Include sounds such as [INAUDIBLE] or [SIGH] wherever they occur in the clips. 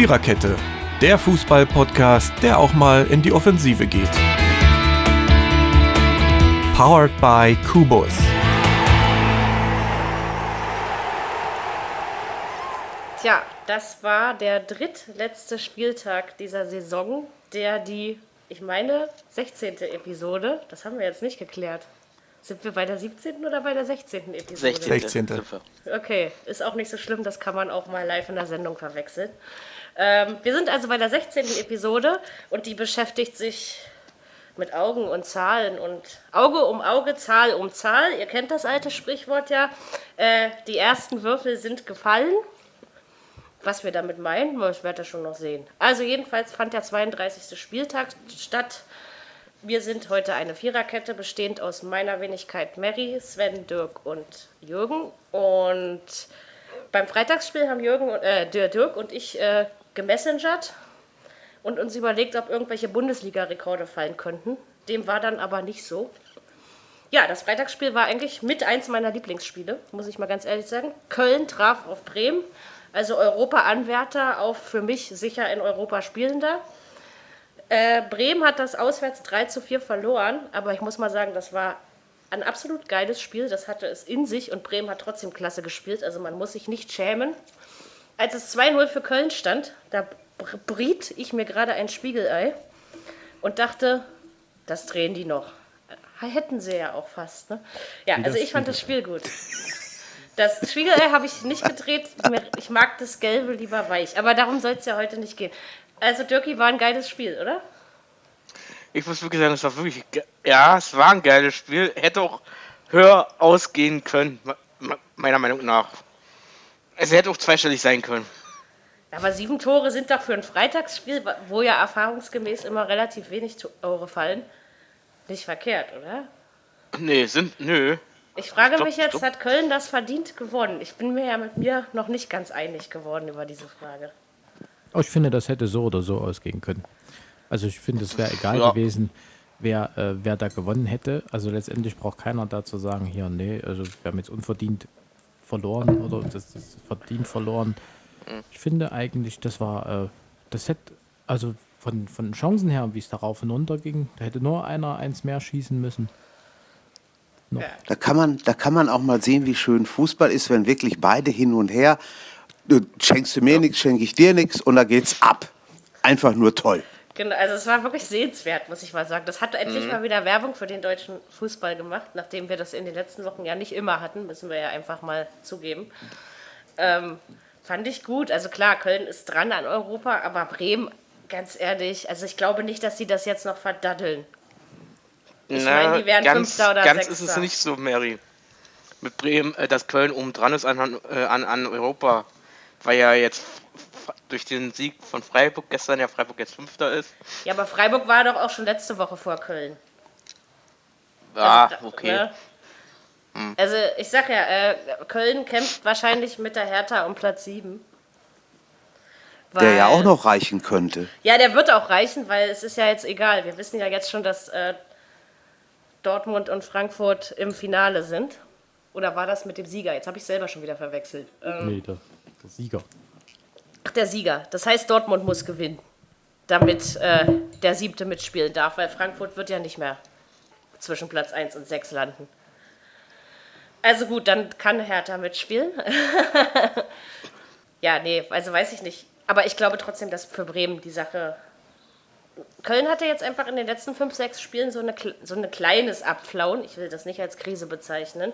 Viererkette, der Fußball-Podcast, der auch mal in die Offensive geht. Powered by Kubus. Tja, das war der drittletzte Spieltag dieser Saison, der die, ich meine, 16. Episode, das haben wir jetzt nicht geklärt. Sind wir bei der 17. oder bei der 16. Episode? 16. Okay, ist auch nicht so schlimm, das kann man auch mal live in der Sendung verwechseln. Ähm, wir sind also bei der 16. Episode und die beschäftigt sich mit Augen und Zahlen und Auge um Auge, Zahl um Zahl. Ihr kennt das alte Sprichwort ja. Äh, die ersten Würfel sind gefallen. Was wir damit meinen, das werdet ihr schon noch sehen. Also jedenfalls fand der 32. Spieltag statt. Wir sind heute eine Viererkette, bestehend aus meiner Wenigkeit Mary, Sven, Dirk und Jürgen. Und beim Freitagsspiel haben Jürgen, äh, Dirk und ich äh, gemessengert und uns überlegt, ob irgendwelche Bundesliga-Rekorde fallen könnten. Dem war dann aber nicht so. Ja, das Freitagsspiel war eigentlich mit eins meiner Lieblingsspiele, muss ich mal ganz ehrlich sagen. Köln traf auf Bremen, also Europa-Anwärter auf für mich sicher in Europa spielender. Äh, Bremen hat das auswärts 3 zu 4 verloren, aber ich muss mal sagen, das war ein absolut geiles Spiel. Das hatte es in sich und Bremen hat trotzdem klasse gespielt, also man muss sich nicht schämen. Als es 2-0 für Köln stand, da briet ich mir gerade ein Spiegelei und dachte, das drehen die noch. Hätten sie ja auch fast. Ne? Ja, also ich fand das Spiel gut. Das Spiegelei habe ich nicht gedreht. Ich mag das Gelbe lieber weich. Aber darum soll es ja heute nicht gehen. Also, Dirkie war ein geiles Spiel, oder? Ich muss wirklich sagen, es war wirklich. Ja, es war ein geiles Spiel. Hätte auch höher ausgehen können, meiner Meinung nach. Es hätte auch zweistellig sein können. Aber sieben Tore sind doch für ein Freitagsspiel, wo ja erfahrungsgemäß immer relativ wenig Tore fallen, nicht verkehrt, oder? Nee, sind. Nö. Ich frage stopp, mich jetzt, stopp. hat Köln das verdient gewonnen? Ich bin mir ja mit mir noch nicht ganz einig geworden über diese Frage. Oh, ich finde, das hätte so oder so ausgehen können. Also ich finde, es wäre egal ja. gewesen, wer, äh, wer da gewonnen hätte. Also letztendlich braucht keiner dazu sagen, hier, nee, also wir haben jetzt unverdient verloren oder das ist verdient verloren. Ich finde eigentlich, das war, äh, das hätte, also von, von Chancen her, wie es darauf und runter ging, da hätte nur einer eins mehr schießen müssen. Noch. Da kann man, da kann man auch mal sehen, wie schön Fußball ist, wenn wirklich beide hin und her du schenkst du mir ja. nichts, schenke ich dir nichts und da geht's ab. Einfach nur toll. Genau, also es war wirklich sehenswert, muss ich mal sagen. Das hat endlich mhm. mal wieder Werbung für den deutschen Fußball gemacht, nachdem wir das in den letzten Wochen ja nicht immer hatten, müssen wir ja einfach mal zugeben. Ähm, fand ich gut. Also klar, Köln ist dran an Europa, aber Bremen, ganz ehrlich, also ich glaube nicht, dass sie das jetzt noch verdaddeln. Ich meine, die wären ganz, Fünfter oder ganz Sechster. ist es nicht so, Mary. Mit Bremen, äh, dass Köln oben dran ist an, äh, an, an Europa weil ja jetzt durch den Sieg von Freiburg gestern ja Freiburg jetzt Fünfter ist. Ja, aber Freiburg war doch auch schon letzte Woche vor Köln. Ja, also, okay. Ne? Hm. Also ich sag ja, äh, Köln kämpft wahrscheinlich mit der Hertha um Platz 7. Weil, der ja auch noch reichen könnte. Ja, der wird auch reichen, weil es ist ja jetzt egal. Wir wissen ja jetzt schon, dass äh, Dortmund und Frankfurt im Finale sind. Oder war das mit dem Sieger? Jetzt habe ich selber schon wieder verwechselt. Ähm, nee, das der Sieger. Ach, der Sieger. Das heißt, Dortmund muss gewinnen, damit äh, der Siebte mitspielen darf, weil Frankfurt wird ja nicht mehr zwischen Platz 1 und 6 landen. Also gut, dann kann Hertha mitspielen. [LAUGHS] ja, nee, also weiß ich nicht. Aber ich glaube trotzdem, dass für Bremen die Sache. Köln hatte jetzt einfach in den letzten 5, 6 Spielen so, eine, so ein kleines Abflauen. Ich will das nicht als Krise bezeichnen.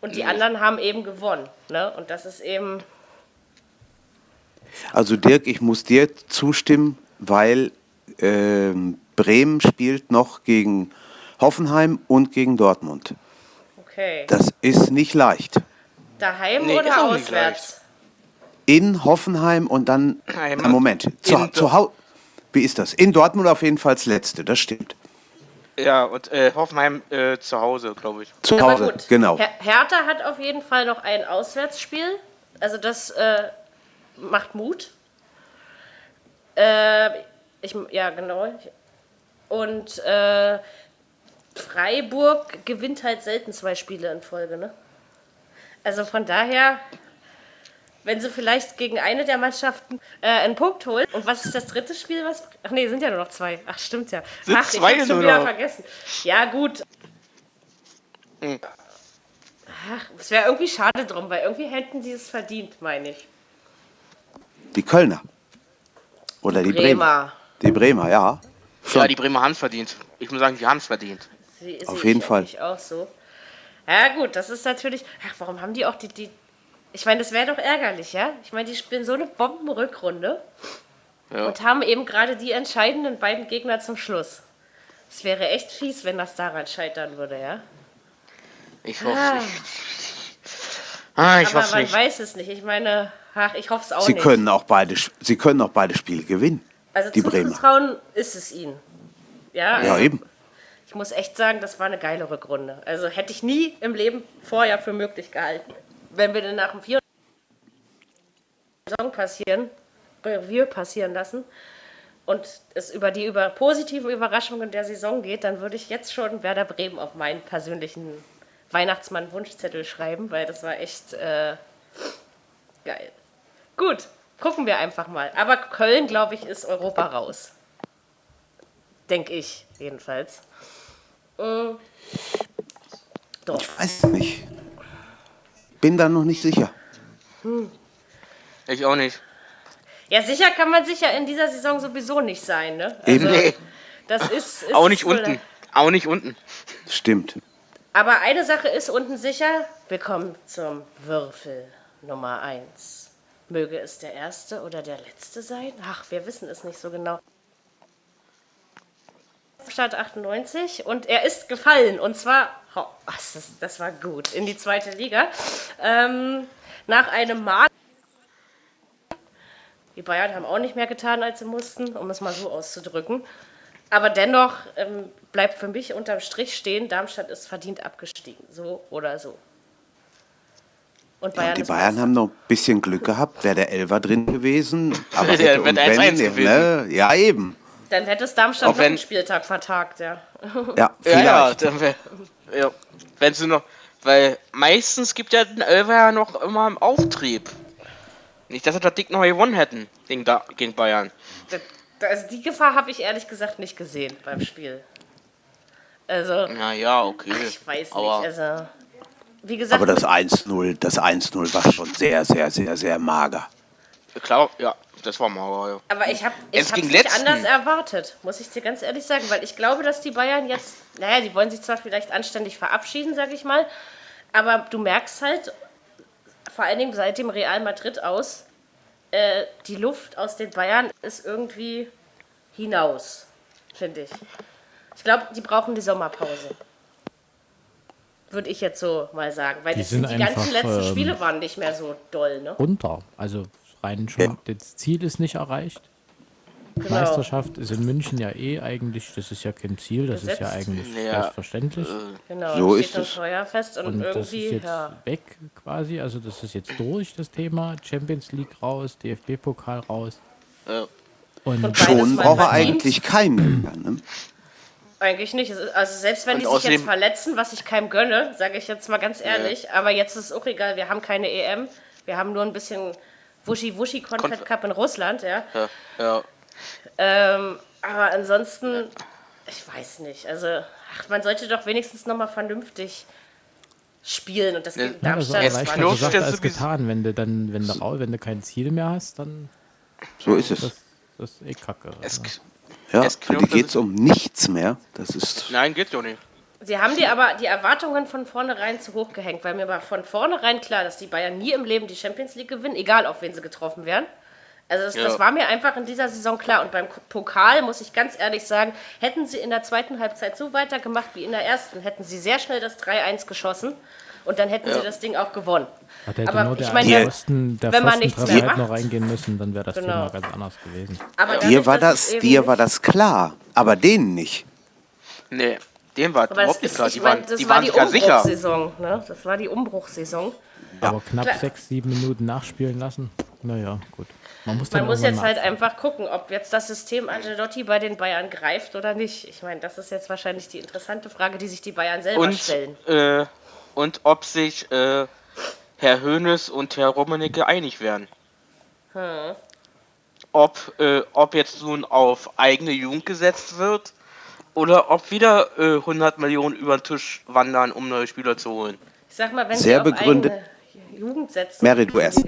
Und die mhm. anderen haben eben gewonnen. Ne? Und das ist eben also Dirk, ich muss dir zustimmen, weil äh, Bremen spielt noch gegen Hoffenheim und gegen Dortmund. Okay. Das ist nicht leicht. Daheim nee, oder auswärts? In Hoffenheim und dann. Heim. Moment. Zu, zu Hause. Wie ist das? In Dortmund auf jeden Fall das letzte, das stimmt. Ja, und äh, Hoffenheim äh, zu Hause, glaube ich. Zu Hause, genau. Her Hertha hat auf jeden Fall noch ein Auswärtsspiel. Also das äh, macht Mut. Äh, ich, ja, genau. Und äh, Freiburg gewinnt halt selten zwei Spiele in Folge, ne? Also von daher, wenn sie vielleicht gegen eine der Mannschaften äh, einen Punkt holen. Und was ist das dritte Spiel? Was? Ach nee, sind ja nur noch zwei. Ach, stimmt ja. Sind Ach, zwei ich hab's schon wieder vergessen. Ja, gut. Hm. Ach, es wäre irgendwie schade drum, weil irgendwie hätten sie es verdient, meine ich. Die Kölner. Oder die, die Bremer. Bremer. Die Bremer, ja. Schon. Ja, die Bremer haben es verdient. Ich muss sagen, die haben es verdient. Sie, Auf jeden Fall. Ich auch so. Ja, gut, das ist natürlich. Ach, warum haben die auch die. die ich meine, das wäre doch ärgerlich, ja? Ich meine, die spielen so eine Bombenrückrunde ja. und haben eben gerade die entscheidenden beiden Gegner zum Schluss. Es wäre echt fies, wenn das daran scheitern würde, ja? Ich hoffe ah. nicht. Ah, ich Aber man nicht. weiß es nicht. Ich meine, ach, ich hoffe es auch sie nicht. Können auch beide, sie können auch beide Spiele gewinnen. Also die zuzutrauen ist es ihnen. Ja, ja also, eben. Ich muss echt sagen, das war eine geile Rückrunde. Also hätte ich nie im Leben vorher für möglich gehalten. Wenn wir dann nach dem vierten Saison passieren, Revue passieren lassen und es über die über positiven Überraschungen der Saison geht, dann würde ich jetzt schon Werder Bremen auf meinen persönlichen Weihnachtsmann-Wunschzettel schreiben, weil das war echt äh, geil. Gut, gucken wir einfach mal. Aber Köln, glaube ich, ist Europa raus. Denke ich, jedenfalls. Mhm. Doch. Ich weiß nicht. Bin da noch nicht sicher. Hm. Ich auch nicht. Ja, sicher kann man sicher in dieser Saison sowieso nicht sein, ne? Also, Eben. Nee. Das ist, ist auch nicht unten. Auch nicht unten. Stimmt. Aber eine Sache ist unten sicher. Wir kommen zum Würfel Nummer 1. Möge es der erste oder der letzte sein? Ach, wir wissen es nicht so genau. Stadt 98 und er ist gefallen und zwar, oh, das, das war gut, in die zweite Liga. Ähm, nach einem Mal. Die Bayern haben auch nicht mehr getan, als sie mussten, um es mal so auszudrücken. Aber dennoch ähm, bleibt für mich unterm Strich stehen, Darmstadt ist verdient abgestiegen, so oder so. Und Bayern ja, die Bayern haben noch ein bisschen Glück gehabt, wäre der Elfer drin gewesen. [LAUGHS] Aber hätte und wenn, ne, ja eben. Dann hätte es Darmstadt Auch noch einen Spieltag vertagt, ja. Ja, vielleicht. ja, ja, dann wär, ja. Wenn sie noch, weil meistens gibt ja den Elfer ja noch immer im Auftrieb. Nicht, dass sie da dick noch gewonnen hätten gegen, da, gegen Bayern. Also die Gefahr habe ich ehrlich gesagt nicht gesehen beim Spiel. Also. Naja, okay. Ich weiß nicht. Aber also, wie gesagt. Aber das 1-0, das 1-0 war schon sehr, sehr, sehr, sehr mager. Klar, ja das war mager, ja. Aber ich habe es nicht letzten. anders erwartet, muss ich dir ganz ehrlich sagen, weil ich glaube, dass die Bayern jetzt, naja, die wollen sich zwar vielleicht anständig verabschieden, sage ich mal, aber du merkst halt, vor allen Dingen seit dem Real Madrid aus, äh, die Luft aus den Bayern ist irgendwie hinaus, finde ich. Ich glaube, die brauchen die Sommerpause. Würde ich jetzt so mal sagen. Weil die, das, die ganzen letzten ähm, Spiele waren nicht mehr so doll, ne? Runter. Also rein schon, ja. das Ziel ist nicht erreicht. Genau. Meisterschaft ist in München ja eh eigentlich, das ist ja kein Ziel, das Gesetzt. ist ja eigentlich ja. selbstverständlich. Genau, so ist es. Fest und, und das ist jetzt ja. weg quasi, also das ist jetzt durch, das Thema. Champions League raus, DFB-Pokal raus. Ja. Und, und schon braucht er eigentlich keinen mehr, ne? Eigentlich nicht. Also selbst wenn und die sich jetzt verletzen, was ich keinem gönne, sage ich jetzt mal ganz ehrlich, aber jetzt ist es auch egal, wir haben keine EM, wir haben nur ein bisschen Wuschi Wuschi Confed Cup in Russland, ja. Ja. Ähm, aber ansonsten, ich weiß nicht. Also, ach, man sollte doch wenigstens nochmal vernünftig spielen und das ja, gegen Darmstadt. Ja, das ist leichter gesagt als getan. Wenn du dann, wenn du, wenn du kein Ziel mehr hast, dann. So ist es. Das, das ist eh kacke. Es, ne? ja, für die geht es um nichts mehr. Das ist. Nein, geht doch nicht. Sie haben dir aber die Erwartungen von vornherein zu hoch gehängt, weil mir war von vornherein klar, dass die Bayern nie im Leben die Champions League gewinnen, egal auf wen sie getroffen werden. Also das, ja. das, war mir einfach in dieser Saison klar. Und beim Pokal muss ich ganz ehrlich sagen, hätten sie in der zweiten Halbzeit so weitergemacht wie in der ersten, hätten sie sehr schnell das 3-1 geschossen und dann hätten ja. sie das Ding auch gewonnen. Hat hätte Aber nur der, ich meine, der, Pfosten, der wenn man nichts mehr macht, noch reingehen müssen, dann wäre das genau. Thema ganz anders gewesen. Aber dir war das, dir war das klar, aber denen nicht. Nee. Dem war aber überhaupt nicht klar. Die waren, das die war waren die Umbruchssaison. Ne? Das war die Umbruchssaison. Aber knapp klar. sechs, sieben Minuten nachspielen lassen. Naja, gut. Man muss, Man muss jetzt halt einfach gucken, ob jetzt das System Angelotti bei den Bayern greift oder nicht. Ich meine, das ist jetzt wahrscheinlich die interessante Frage, die sich die Bayern selber und, stellen. Äh, und ob sich äh, Herr Hönes und Herr Rummenigge einig werden. Hm. Ob, äh, ob jetzt nun auf eigene Jugend gesetzt wird oder ob wieder äh, 100 Millionen über den Tisch wandern, um neue Spieler zu holen. Ich sag mal, wenn Sehr sie auf begründet. eigene Jugend setzen. Mary, du erst.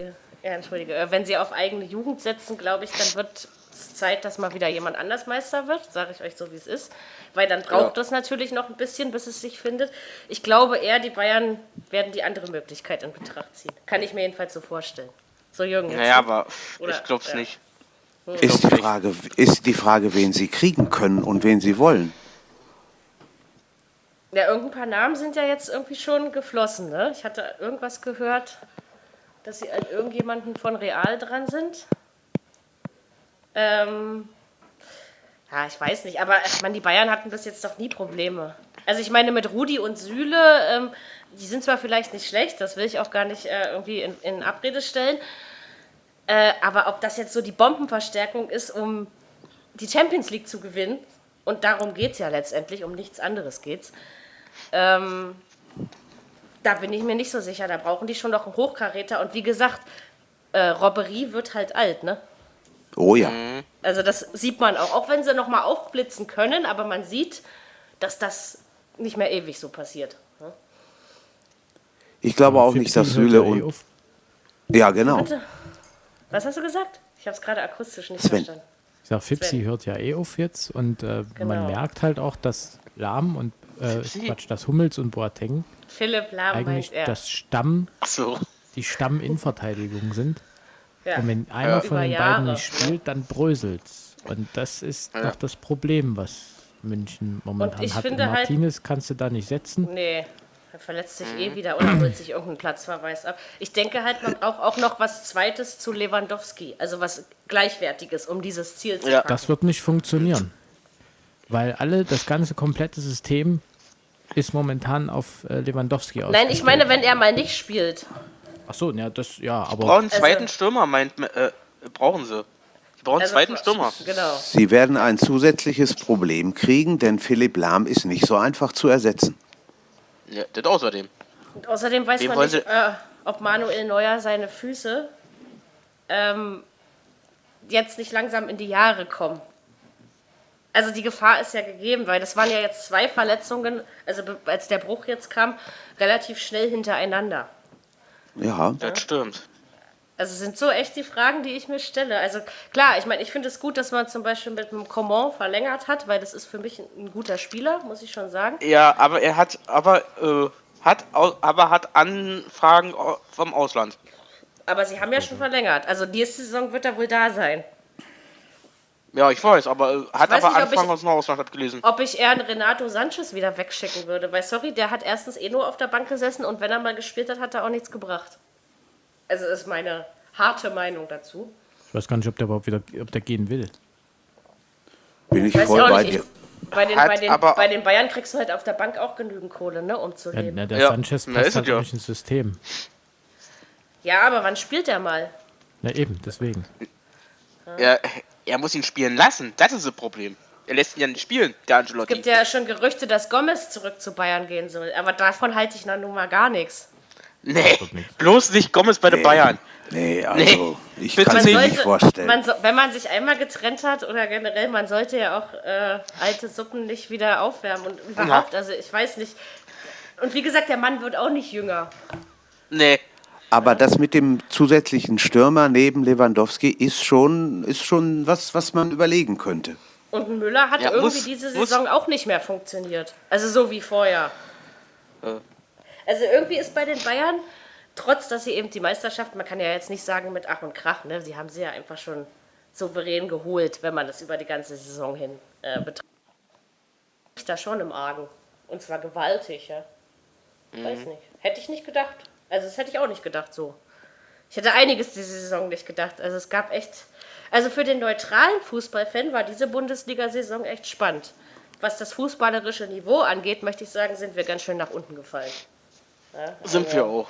Ja, entschuldige. Äh, wenn sie auf eigene Jugend setzen, glaube ich, dann wird es Zeit, dass mal wieder jemand anders Meister wird. Sage ich euch so, wie es ist. Weil dann braucht ja. das natürlich noch ein bisschen, bis es sich findet. Ich glaube eher, die Bayern werden die andere Möglichkeit in Betracht ziehen. Kann ich mir jedenfalls so vorstellen. So, Jürgen. Jetzt naja, aber Oder, ich glaube es ja. nicht. Ist die, Frage, ist die Frage, wen sie kriegen können und wen sie wollen. Ja, irgendein paar Namen sind ja jetzt irgendwie schon geflossen. Ne? Ich hatte irgendwas gehört, dass sie an irgendjemanden von Real dran sind. Ähm, ja, ich weiß nicht, aber meine, die Bayern hatten bis jetzt doch nie Probleme. Also ich meine, mit Rudi und Süle, ähm, die sind zwar vielleicht nicht schlecht, das will ich auch gar nicht äh, irgendwie in, in Abrede stellen, äh, aber ob das jetzt so die Bombenverstärkung ist, um die Champions League zu gewinnen, und darum geht es ja letztendlich, um nichts anderes geht's, ähm, da bin ich mir nicht so sicher. Da brauchen die schon noch einen Hochkaräter. Und wie gesagt, äh, Robberie wird halt alt, ne? Oh ja. Also das sieht man auch, auch wenn sie noch mal aufblitzen können, aber man sieht, dass das nicht mehr ewig so passiert. Ne? Ich glaube auch nicht, dass Süle und... Ja, genau. Warte. Was hast du gesagt? Ich habe es gerade akustisch nicht Sven. verstanden. Ich sag, Fipsi hört ja eh auf jetzt und äh, genau. man merkt halt auch, dass Lahm und äh, Quatsch, dass Hummels und Boateng Philipp Lahm eigentlich das Stamm, so. die Stamminnenverteidigung sind. Ja. Und wenn einer ja. von den beiden nicht spielt, dann bröselt's. Und das ist ja. doch das Problem, was München momentan hat. Und halt Martinez halt, kannst du da nicht setzen. Nee, er verletzt sich eh wieder oder holt sich irgendeinen Platzverweis ab. Ich denke halt, man braucht auch noch was Zweites zu Lewandowski, also was Gleichwertiges, um dieses Ziel zu ja. Das wird nicht funktionieren. Weil alle, das ganze komplette System ist momentan auf äh, Lewandowski aus. Nein, ich meine, wenn er mal nicht spielt. Ach so, ja, das, ja, aber. Sie brauchen einen zweiten also, Stürmer, meint, äh, brauchen sie. Sie brauchen einen also, zweiten Stürmer. Genau. Sie werden ein zusätzliches Problem kriegen, denn Philipp Lahm ist nicht so einfach zu ersetzen. Ja, das außerdem. Und außerdem weiß Wem man nicht, äh, ob Manuel Neuer seine Füße ähm, jetzt nicht langsam in die Jahre kommen. Also die Gefahr ist ja gegeben, weil das waren ja jetzt zwei Verletzungen, also als der Bruch jetzt kam, relativ schnell hintereinander. Ja. Das stimmt. Also sind so echt die Fragen, die ich mir stelle. Also klar, ich meine, ich finde es gut, dass man zum Beispiel mit dem Coman verlängert hat, weil das ist für mich ein, guter Spieler, muss ich schon sagen. Ja, aber er hat, aber äh, hat, aber hat Anfragen vom Ausland. Aber sie haben ja schon verlängert. Also nächste Saison wird er wohl da sein. Ja, ich weiß, aber äh, hat weiß aber nicht, Anfang aus dem hat gelesen. Ob ich eher einen Renato Sanchez wieder wegschicken würde, weil sorry, der hat erstens eh nur auf der Bank gesessen und wenn er mal gespielt hat, hat er auch nichts gebracht. Also ist meine harte Meinung dazu. Ich weiß gar nicht, ob der überhaupt wieder, ob der gehen will. Bin ich weiß voll ich bei dir. Bei den, bei, den, bei den, Bayern kriegst du halt auf der Bank auch genügend Kohle, ne, um zu leben. Ja, der ja. Sanchez passt halt ja. durch ins System. Ja, aber wann spielt er mal? Na eben, deswegen. Ja, er muss ihn spielen lassen. Das ist das Problem. Er lässt ihn ja nicht spielen, der Angelotti. Es gibt ja schon Gerüchte, dass Gomez zurück zu Bayern gehen soll. Aber davon halte ich nun mal gar nichts. Nee, bloß nicht Gomez bei den Bayern. Nee, also nee. ich kann es mir nicht vorstellen. Man so, wenn man sich einmal getrennt hat oder generell, man sollte ja auch äh, alte Suppen nicht wieder aufwärmen und überhaupt, ja. also ich weiß nicht. Und wie gesagt, der Mann wird auch nicht jünger. Nee. Aber das mit dem zusätzlichen Stürmer neben Lewandowski ist schon, ist schon was, was man überlegen könnte. Und Müller hat ja, irgendwie muss, diese Saison muss. auch nicht mehr funktioniert. Also so wie vorher. Äh. Also irgendwie ist bei den Bayern, trotz dass sie eben die Meisterschaft, man kann ja jetzt nicht sagen mit Ach und Krach, ne? sie haben sie ja einfach schon souverän geholt, wenn man das über die ganze Saison hin äh, betrachtet. Ich da schon im Argen. Und zwar gewaltig, ja. Mhm. Weiß nicht. Hätte ich nicht gedacht. Also das hätte ich auch nicht gedacht so. Ich hätte einiges diese Saison nicht gedacht. Also es gab echt. Also für den neutralen Fußballfan war diese Bundesliga-Saison echt spannend. Was das fußballerische Niveau angeht, möchte ich sagen, sind wir ganz schön nach unten gefallen. Ja, Sind wir auch.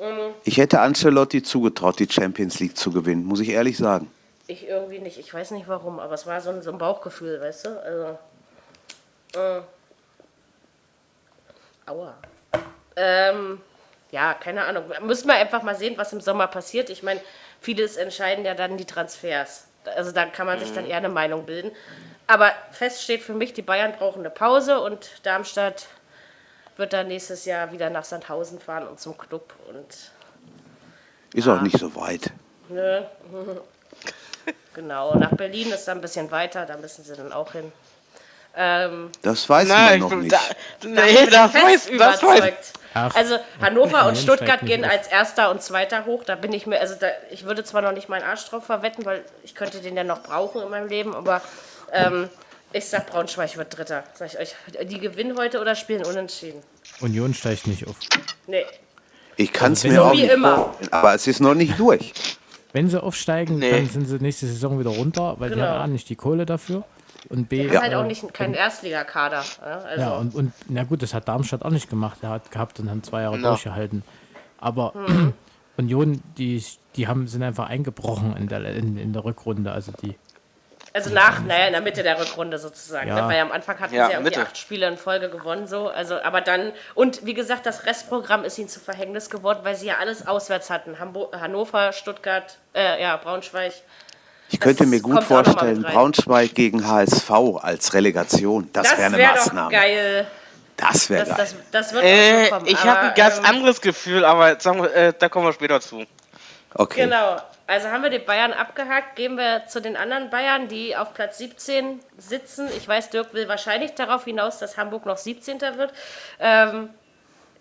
Mhm. Ich hätte Ancelotti zugetraut, die Champions League zu gewinnen, muss ich ehrlich sagen. Ich irgendwie nicht. Ich weiß nicht warum, aber es war so ein, so ein Bauchgefühl, weißt du? Also. Äh. Aua. Ähm, ja, keine Ahnung. Müssen wir einfach mal sehen, was im Sommer passiert. Ich meine, vieles entscheiden ja dann die Transfers. Also da kann man sich dann mhm. eher eine Meinung bilden. Aber fest steht für mich, die Bayern brauchen eine Pause und Darmstadt wird dann nächstes Jahr wieder nach Sandhausen fahren und zum Club. Und, ist auch nicht so weit. Nö. [LAUGHS] genau, nach Berlin ist dann ein bisschen weiter, da müssen sie dann auch hin. Ähm, das weiß Nein, man noch nicht. Da, nee, da fest das überzeugt. Ach, also Hannover und Stuttgart gehen als erster und zweiter hoch. Da bin ich mir, also da, ich würde zwar noch nicht meinen Arsch drauf verwetten, weil ich könnte den ja noch brauchen in meinem Leben, aber ähm, ich sag Braunschweig wird Dritter. Sag ich euch. Die gewinnen heute oder spielen unentschieden. Union steigt nicht auf. Nee. Ich kann es also mir auch nicht immer. aber es ist noch nicht durch. Wenn sie aufsteigen, nee. dann sind sie nächste Saison wieder runter, weil genau. die haben A nicht die Kohle dafür. Und B. Ja. halt auch nicht kein Erstligakader. Also. Ja, und, und na gut, das hat Darmstadt auch nicht gemacht. Er hat gehabt und haben zwei Jahre no. durchgehalten. Aber hm. [CLEARS THROAT] Union, die, die haben, sind einfach eingebrochen in der, in, in der Rückrunde. Also die also nach, naja, in der Mitte der Rückrunde sozusagen. Ne? Ja. Ne? Weil am Anfang hatten ja, sie ja irgendwie acht Spiele in Folge gewonnen. So. Also, aber dann, und wie gesagt, das Restprogramm ist ihnen zu Verhängnis geworden, weil sie ja alles auswärts hatten. Hamburg, Hannover, Stuttgart, äh, ja, Braunschweig. Ich könnte das mir gut vorstellen, Braunschweig gegen HSV als Relegation. Das, das wäre eine wär Maßnahme. Doch geil. Das wäre geil. Das, das, wird äh, kommen, ich habe ein ganz ähm, anderes Gefühl, aber sagen wir, äh, da kommen wir später zu. Okay. Genau. Also haben wir die Bayern abgehakt, gehen wir zu den anderen Bayern, die auf Platz 17 sitzen. Ich weiß, Dirk will wahrscheinlich darauf hinaus, dass Hamburg noch 17. wird. Ähm,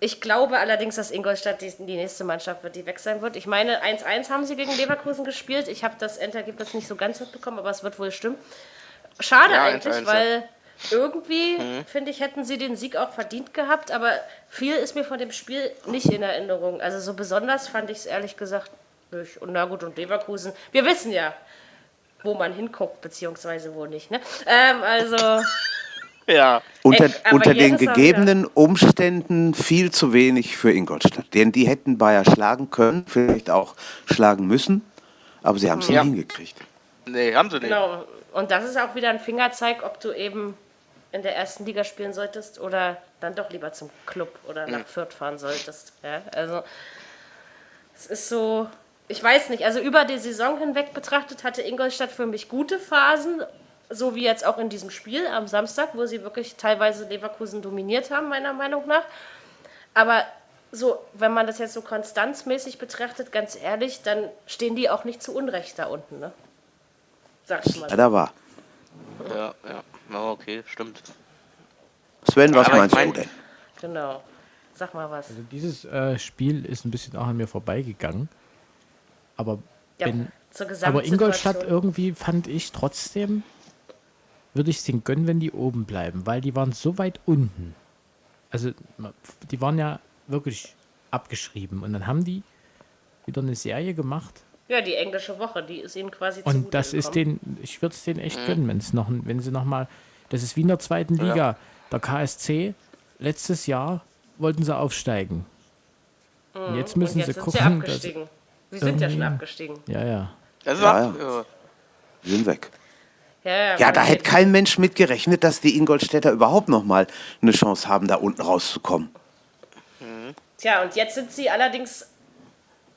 ich glaube allerdings, dass Ingolstadt die, die, nächste Mannschaft wird, die weg sein wird. Ich meine, 1-1 haben sie gegen Leverkusen gespielt. Ich habe das Endergebnis nicht so ganz mitbekommen, aber es wird wohl stimmen. Schade ja, eigentlich, 1 -1, weil irgendwie, mhm. finde ich, hätten sie den Sieg auch verdient gehabt, aber viel ist mir von dem Spiel nicht in Erinnerung. Also so besonders fand ich es ehrlich gesagt nicht. Und na gut, und Leverkusen, wir wissen ja, wo man hinguckt, beziehungsweise wo nicht. Ne? Ähm, also. [LAUGHS] Ja. Unter, Ey, unter den gegebenen Umständen viel zu wenig für Ingolstadt. Denn die hätten Bayer schlagen können, vielleicht auch schlagen müssen, aber sie haben es ja. nicht hingekriegt. Nee, haben sie nicht. Genau. Und das ist auch wieder ein Fingerzeig, ob du eben in der ersten Liga spielen solltest oder dann doch lieber zum Club oder nach mhm. Fürth fahren solltest. Ja, also es ist so, ich weiß nicht, also über die Saison hinweg betrachtet hatte Ingolstadt für mich gute Phasen, so wie jetzt auch in diesem Spiel am Samstag, wo sie wirklich teilweise Leverkusen dominiert haben, meiner Meinung nach. Aber so, wenn man das jetzt so konstanzmäßig betrachtet, ganz ehrlich, dann stehen die auch nicht zu Unrecht da unten, ne? Sag ich mal. Ja, da war. Ja, ja. Oh, okay, stimmt. Sven, was ja, meinst mein... du denn? Genau. Sag mal was. Also dieses äh, Spiel ist ein bisschen auch an mir vorbeigegangen. Aber, ja, bin, aber Ingolstadt irgendwie fand ich trotzdem, würde ich es denen gönnen, wenn die oben bleiben, weil die waren so weit unten. Also, die waren ja wirklich abgeschrieben. Und dann haben die wieder eine Serie gemacht. Ja, die englische Woche, die ist ihnen quasi zu Und das ist den, ich würde es denen echt mhm. gönnen, wenn's noch, wenn sie nochmal, das ist wie in der zweiten Liga. Ja. Der KSC, letztes Jahr wollten sie aufsteigen. Mhm. Und jetzt müssen Und jetzt sie gucken, dass, Sie sind ja schon abgestiegen. Ja, ja. Das ja, ja. Sie sind weg. Ja, ja, ja da hätte kein Mensch mit gerechnet, dass die Ingolstädter überhaupt noch mal eine Chance haben, da unten rauszukommen. Mhm. Tja, und jetzt sind sie allerdings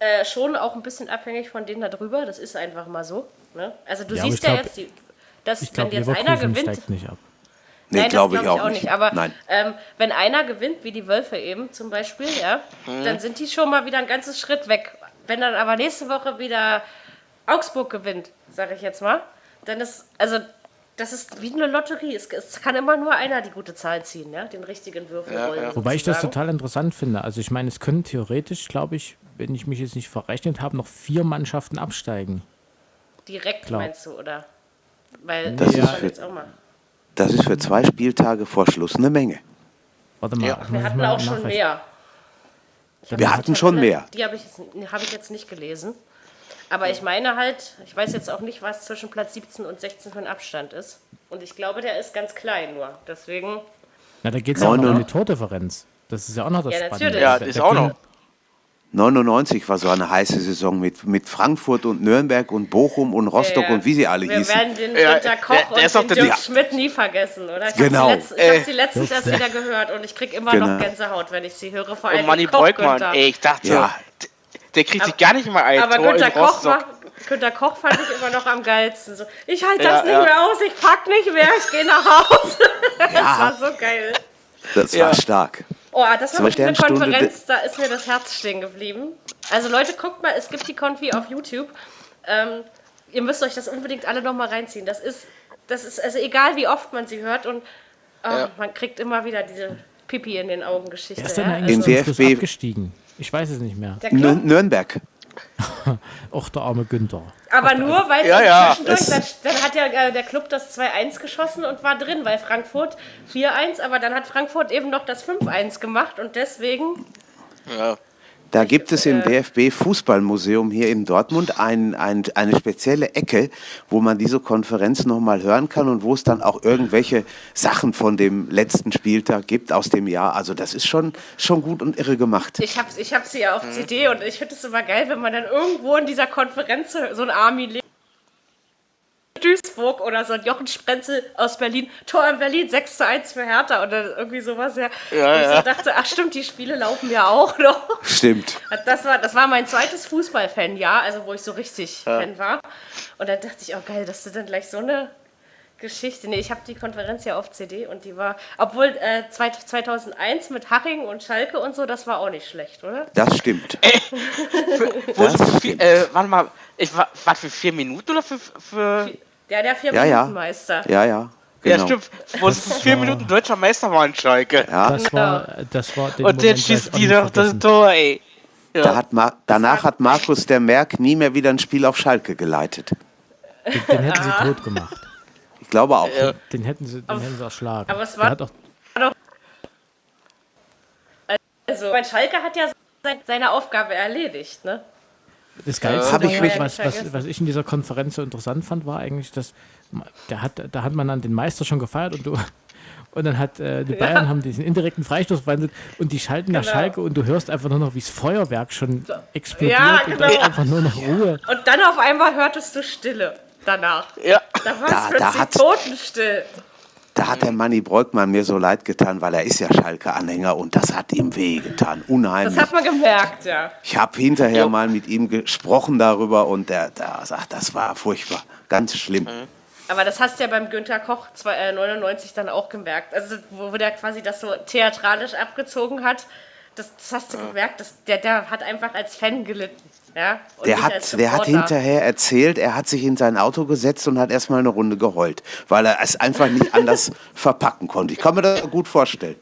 äh, schon auch ein bisschen abhängig von denen da drüber. Das ist einfach mal so. Ne? Also du ja, siehst ja glaub, jetzt, die, dass ich glaub, wenn jetzt einer gewinnt. Nicht ab. Nee, glaube glaub ich, auch, nicht. nicht. Aber ähm, wenn einer gewinnt, wie die Wölfe eben zum Beispiel, ja, mhm. dann sind die schon mal wieder ein ganzes Schritt weg wenn dann aber nächste Woche wieder Augsburg gewinnt, sage ich jetzt mal, dann ist, also das ist wie eine Lotterie. Es, es, kann immer nur einer die gute Zahl ziehen, ja? den richtigen Würfel ja, rollen. Ja. Wobei ich das total interessant finde. Also ich meine, es können theoretisch, glaube ich, wenn ich mich jetzt nicht verrechnet habe, noch vier Mannschaften absteigen. Direkt Glaub. meinst du, oder? Weil das, ja. ist für, das ist für zwei Spieltage vor Schluss eine Menge. Warte mal. Ja. Wir hatten auch schon mehr. Wir hatten schon mehr. Die habe ich, hab ich jetzt nicht gelesen. Aber ich meine halt, ich weiß jetzt auch nicht, was zwischen Platz 17 und 16 für ein Abstand ist. Und ich glaube, der ist ganz klein nur. Deswegen. Na, da geht es ja auch noch um die Tordifferenz. Das ist ja auch noch das ja, Spannende. Ja, das ist auch noch. 99 war so eine heiße Saison mit, mit Frankfurt und Nürnberg und Bochum und Rostock ja, ja. und wie sie alle Wir hießen. Wir werden den ja, Günter Koch der, der und den Dirk Schmidt nie vergessen, oder? Ich genau. habe sie, letzt, hab sie letztens erst wieder gehört und ich kriege immer genau. noch Gänsehaut, wenn ich sie höre. Vor allem und Manni Beugmann, ey, ich dachte, ja. Der kriegt sich gar nicht mal ein Aber Tor Günter Koch, war, Günter Koch fand ich immer noch am geilsten. So, ich halte das nicht mehr aus, ich pack nicht mehr, ich gehe nach Hause. [LAUGHS] das war so geil. Das war stark. Oh, das war eine Konferenz, da ist mir das Herz stehen geblieben. Also Leute, guckt mal, es gibt die Konfi auf YouTube. Ähm, ihr müsst euch das unbedingt alle nochmal reinziehen. Das ist, das ist, also egal wie oft man sie hört und oh, ja. man kriegt immer wieder diese Pipi in den Augen Geschichte. Wer ist denn eigentlich ja? also, DFB abgestiegen? Ich weiß es nicht mehr. Nürnberg. [LAUGHS] Och, der arme Günther. Aber nur, weil ja, ja. dann, dann, hat ja äh, der Club das 2-1 geschossen und war drin, weil Frankfurt 4-1, aber dann hat Frankfurt eben noch das 5-1 gemacht und deswegen. Ja. Da gibt es im äh, DFB Fußballmuseum hier in Dortmund ein, ein, eine spezielle Ecke, wo man diese Konferenz nochmal hören kann und wo es dann auch irgendwelche Sachen von dem letzten Spieltag gibt aus dem Jahr. Also das ist schon, schon gut und irre gemacht. Ich habe ich hab sie ja auf mhm. CD und ich finde es immer geil, wenn man dann irgendwo in dieser Konferenz so ein Army legt Duisburg oder so ein Jochen Sprenzel aus Berlin. Tor in Berlin, 6 zu 1 für Hertha oder irgendwie sowas. Ja. ja und ich so dachte, ach stimmt, die Spiele laufen ja auch [LAUGHS] noch. Stimmt. Das war, das war mein zweites Fußballfan-Jahr, also wo ich so richtig ja. Fan war. Und dann dachte ich, oh geil, dass du dann gleich so eine Geschichte. Nee, ich habe die Konferenz ja auf CD und die war, obwohl äh, 2001 mit Haching und Schalke und so, das war auch nicht schlecht, oder? Das stimmt. Äh, für, das stimmt. Äh, warte mal, ich war, war für vier Minuten oder für. für ja, der vier ja, Minuten Meister. Ja, ja. Genau. Ja, stimmt. Wo es vier Minuten deutscher Meister war in Schalke. Ja. Das war, das war den Und jetzt schießt die doch das Tor, ey. Ja. Da hat danach hat Markus der Merck nie mehr wieder ein Spiel auf Schalke geleitet. Den, den hätten sie tot gemacht. Ich glaube auch. Ja. Den, hätten sie, den hätten sie erschlagen. Aber es war doch also, mein Schalke hat ja seine Aufgabe erledigt, ne? Das Geilste, äh, ich was, was, was, ich in dieser Konferenz so interessant fand, war eigentlich, dass der hat, da hat man dann den Meister schon gefeiert und du [LAUGHS] und dann hat äh, die Bayern ja. haben diesen indirekten Freistoß verwandelt und die schalten nach genau. Schalke und du hörst einfach nur noch, wie das Feuerwerk schon explodiert ja, genau. und da ist einfach nur noch Ruhe. Und dann auf einmal hörtest du Stille danach. Ja. Da war es plötzlich hat, totenstill. Da hat der Manni Breukmann mir so leid getan, weil er ist ja Schalke-Anhänger und das hat ihm wehgetan, unheimlich. Das hat man gemerkt, ja. Ich habe hinterher ja. mal mit ihm gesprochen darüber und der, der sagt, das war furchtbar, ganz schlimm. Mhm. Aber das hast du ja beim Günther Koch 99 dann auch gemerkt. Also wo der quasi das so theatralisch abgezogen hat, das, das hast du gemerkt, das, der, der hat einfach als Fan gelitten. Ja, der hat, der hat hinterher erzählt, er hat sich in sein Auto gesetzt und hat erstmal eine Runde geheult, weil er es einfach nicht anders [LAUGHS] verpacken konnte. Ich kann mir das gut vorstellen.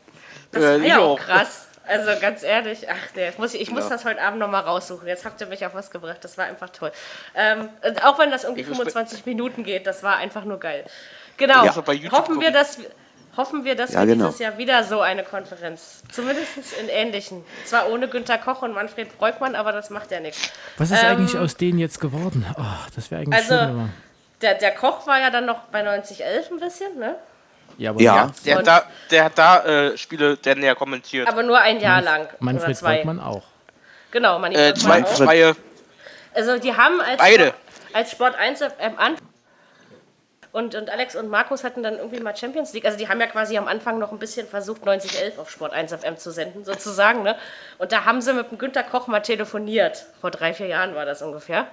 Das war ja auch krass. Also ganz ehrlich, ach, der, muss ich, ich muss ja. das heute Abend nochmal raussuchen. Jetzt habt ihr mich auf was gebracht. Das war einfach toll. Ähm, auch wenn das irgendwie 25 Minuten geht, das war einfach nur geil. Genau. Ja. Hoffen wir, dass hoffen wir, dass ja, wir genau. dieses Jahr wieder so eine Konferenz, zumindest in ähnlichen, zwar ohne Günter Koch und Manfred Breukmann, aber das macht ja nichts. Was ist ähm, eigentlich aus denen jetzt geworden? Oh, das wäre eigentlich also, schön, der, der Koch war ja dann noch bei 9011 ein bisschen, ne? Ja, aber ja. Der, hat da, der hat da äh, Spiele der näher kommentiert. Aber nur ein Jahr lang. Manfred oder zwei. Breukmann auch. Genau, Manfred äh, zwei, auch. Zwei, also die haben als, Beide. Sport, als Sport 1 am Anfang und, und Alex und Markus hatten dann irgendwie mal Champions League. Also die haben ja quasi am Anfang noch ein bisschen versucht, 9011 auf Sport 1 FM zu senden, sozusagen. Ne? Und da haben sie mit dem Günter Koch mal telefoniert. Vor drei, vier Jahren war das ungefähr.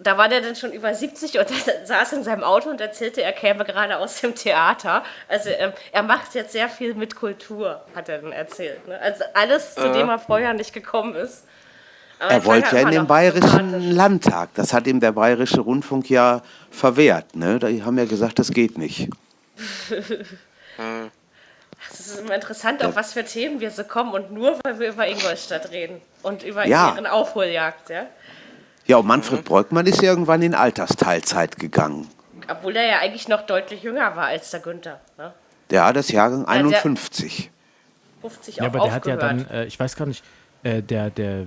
Da war der dann schon über 70 und [LAUGHS] er saß in seinem Auto und erzählte, er käme gerade aus dem Theater. Also ähm, er macht jetzt sehr viel mit Kultur, hat er dann erzählt. Ne? Also alles, zu äh. dem er vorher nicht gekommen ist. Aber er wollte ja in den Bayerischen Landtag. Das hat ihm der Bayerische Rundfunk ja verwehrt. Ne? Die haben ja gesagt, das geht nicht. [LAUGHS] Es ist immer interessant, auf was für Themen wir so kommen und nur, weil wir über Ingolstadt reden und über ja. ihren Aufholjagd. Ja, ja und Manfred mhm. Breukmann ist irgendwann in Altersteilzeit gegangen. Obwohl er ja eigentlich noch deutlich jünger war als der Günther. Ne? Ja, das Jahrgang 51. 50 auch ja, aber der aufgehört. hat ja dann, äh, ich weiß gar nicht, äh, der, der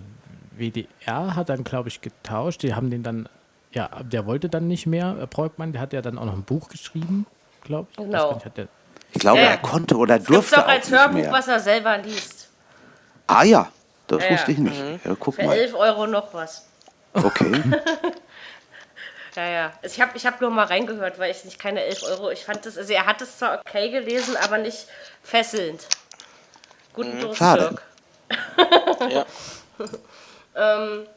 WDR hat dann, glaube ich, getauscht. Die haben den dann, ja, der wollte dann nicht mehr, äh, Breukmann, der hat ja dann auch noch ein Buch geschrieben, glaube ich. Genau. Nicht, der, ich glaube, ja, er konnte oder durfte. Das auch als Hörbuch, mehr. was er selber liest. Ah ja. Das ja, wusste ich nicht. Mhm. Ja, guck Für mal. 11 Euro noch was. Okay. [LAUGHS] ja, ja. Ich habe ich hab nur mal reingehört, weil ich nicht keine 11 Euro. Ich fand das, also er hat es zwar okay gelesen, aber nicht fesselnd. Guten mhm. Durchstück. ja. [LAUGHS] ähm,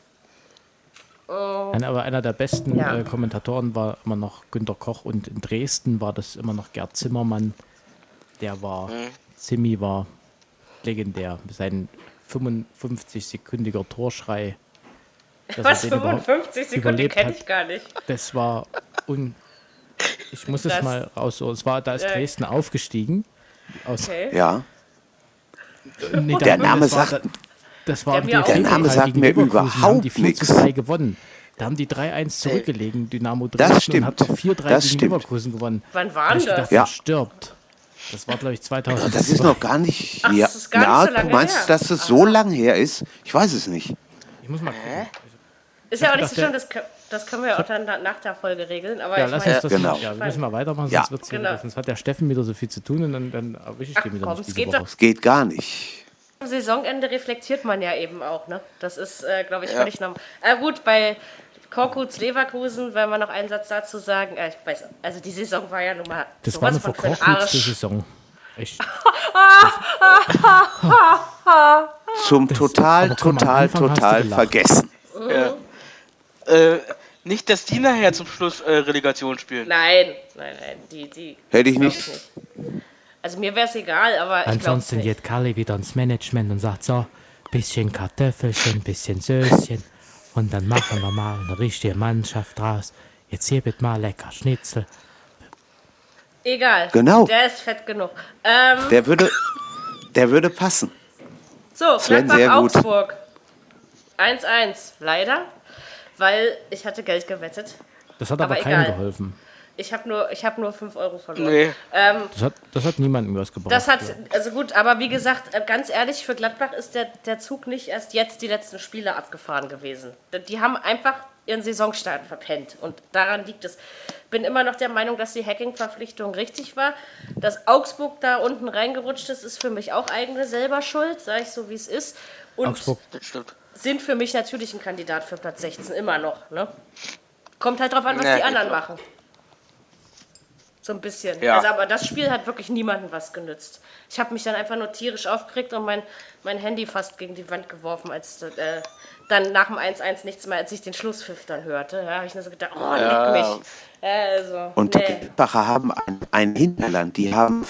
oh. Nein, aber einer der besten ja. äh, Kommentatoren war immer noch Günter Koch und in Dresden war das immer noch Gerd Zimmermann. Der war, mhm. Zimmi war legendär. Sein 55-sekündiger Torschrei. Was, 55 Sekunden kenne ich gar nicht. Das war un ich muss es mal raus. Es war, da ist ja. Dresden aufgestiegen. Aus okay. Ja. Nee, der Name sagt. Das war der, der Name sagt mir überhaupt die nichts. gewonnen. Da haben die 3-1 zurückgelegen, Dynamo Dresden, das stimmt. und hat 4-3 gegen Leverkusen gewonnen. Wann waren da das? Ja. stirbt. Das war, glaube ich, 2000. Das ist noch gar nicht. Ach, ja, das ist gar na, nicht so lange du meinst, her. dass es so lange her ist? Ich weiß es nicht. Ich muss mal gucken. Ist ja auch nicht so schlimm, das, das können wir auch dann nach der Folge regeln. Aber ja, lass uns das genau. ja, wir müssen mal weitermachen, ja. sonst, genau. sonst hat der Steffen wieder so viel zu tun und dann, dann erwische ich Ach, den wieder komm, nicht es geht, es geht gar nicht. Am Saisonende reflektiert man ja eben auch, ne? Das ist, äh, glaube ich, völlig normal. Äh, gut, bei Korkuts Leverkusen, wenn wir noch einen Satz dazu sagen, äh, ich weiß, also die Saison war ja nun mal Das war eine verkorkutste Saison. Echt. [LAUGHS] Zum total, total, total vergessen. Ja. Äh, nicht, dass die nachher zum Schluss äh, Relegation spielen. Nein, nein, nein. Die, die Hätte ich nicht. nicht. Also mir wäre es egal, aber. Ansonsten geht Kalle wieder ins Management und sagt so: bisschen Kartoffelchen, bisschen Söschen. Und dann machen wir mal eine richtige Mannschaft draus. Jetzt hier bitte mal lecker Schnitzel. Egal. Genau. Der ist fett genug. Ähm, der würde, der würde passen. So, Gladbach-Augsburg. 1-1. Leider, weil ich hatte Geld gewettet. Das hat aber, aber keinem geholfen. Ich habe nur, hab nur 5 Euro verloren. Nee. Ähm, das, hat, das hat niemandem was gebracht. Das hat, also gut, aber wie gesagt, äh, ganz ehrlich, für Gladbach ist der, der Zug nicht erst jetzt die letzten Spiele abgefahren gewesen. Die haben einfach ihren Saisonstart verpennt. Und daran liegt es. Bin immer noch der Meinung, dass die Hacking-Verpflichtung richtig war. Dass Augsburg da unten reingerutscht ist, ist für mich auch eigene selber Schuld, sage ich so, wie es ist. Und Augsburg, sind für mich natürlich ein Kandidat für Platz 16, immer noch. Ne? Kommt halt drauf an, was ja, die anderen machen. So ein bisschen. Ja. Also, aber das Spiel hat wirklich niemandem was genützt. Ich habe mich dann einfach nur tierisch aufgeregt und mein, mein Handy fast gegen die Wand geworfen, als äh, dann nach dem 1-1 nichts mehr, als ich den Schlusspfiff dann hörte. Ja, habe ich nur so gedacht, oh, ja. leck mich. Also, und nee. die Gladbacher haben ein, ein Hinterland. Die haben,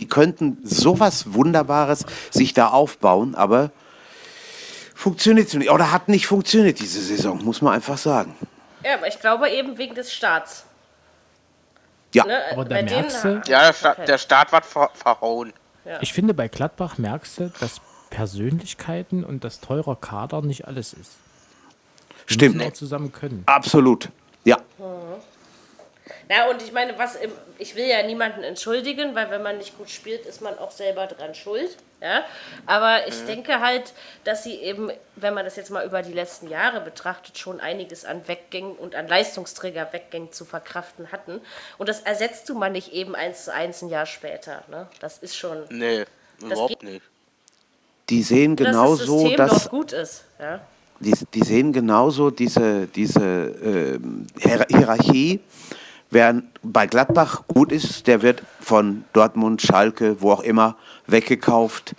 die könnten sowas Wunderbares sich da aufbauen, aber funktioniert nicht. Oder hat nicht funktioniert diese Saison, muss man einfach sagen. Ja, aber ich glaube eben wegen des Starts. Ja, ne? aber da merkst du, ja, der Start, der Start war ver verhauen. Ja. Ich finde, bei Gladbach merkst du, dass Persönlichkeiten und das teurer Kader nicht alles ist. Die Stimmt. Auch zusammen können. Absolut. Ja. Mhm. Ja, und ich meine, was ich will ja niemanden entschuldigen, weil wenn man nicht gut spielt, ist man auch selber dran schuld. Ja? Aber ich mhm. denke halt, dass sie eben, wenn man das jetzt mal über die letzten Jahre betrachtet, schon einiges an Weggängen und an Leistungsträger-Weggängen zu verkraften hatten. Und das ersetzt du mal nicht eben eins zu eins ein Jahr später. Ne? Das ist schon. Nee, überhaupt nicht. Die sehen genauso, dass. Das gut ist. Ja? Die, die sehen genauso diese, diese äh, Hierarchie Wer bei Gladbach gut ist, der wird von Dortmund, Schalke, wo auch immer, weggekauft.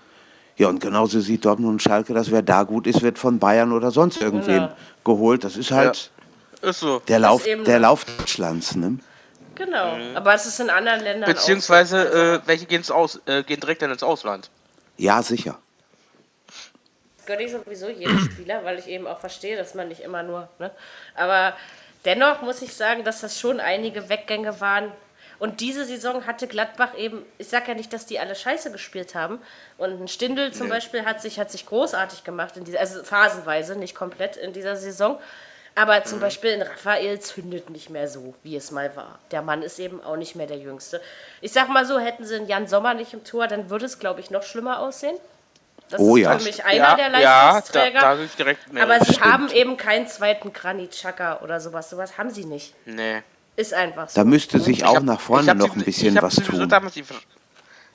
Ja, und genauso sieht Dortmund und Schalke, dass wer da gut ist, wird von Bayern oder sonst irgendwem ja. geholt. Das ist halt ja. ist so. der, Lauf, der Lauf Deutschlands. Ne? Genau, mhm. aber es ist in anderen Ländern Beziehungsweise, auch so. äh, welche gehen's aus, äh, gehen direkt dann ins Ausland? Ja, sicher. Gönne ich sowieso jedem Spieler, weil ich eben auch verstehe, dass man nicht immer nur. Ne? Aber Dennoch muss ich sagen, dass das schon einige Weggänge waren. Und diese Saison hatte Gladbach eben, ich sage ja nicht, dass die alle scheiße gespielt haben. Und ein Stindel zum nee. Beispiel hat sich, hat sich großartig gemacht, in dieser, also phasenweise, nicht komplett in dieser Saison. Aber zum mhm. Beispiel in Raphael zündet nicht mehr so, wie es mal war. Der Mann ist eben auch nicht mehr der Jüngste. Ich sag mal so, hätten sie einen Jan Sommer nicht im Tor, dann würde es, glaube ich, noch schlimmer aussehen. Das oh, ist ja. für mich einer ja, der Leistungsträger. Ja, da, da ich direkt mehr. Aber sie Stimmt. haben eben keinen zweiten Granit Xhaka oder sowas. Sowas haben sie nicht. Nee. Ist einfach so. Da müsste sich auch hab, nach vorne noch ein bisschen was tun. Damals,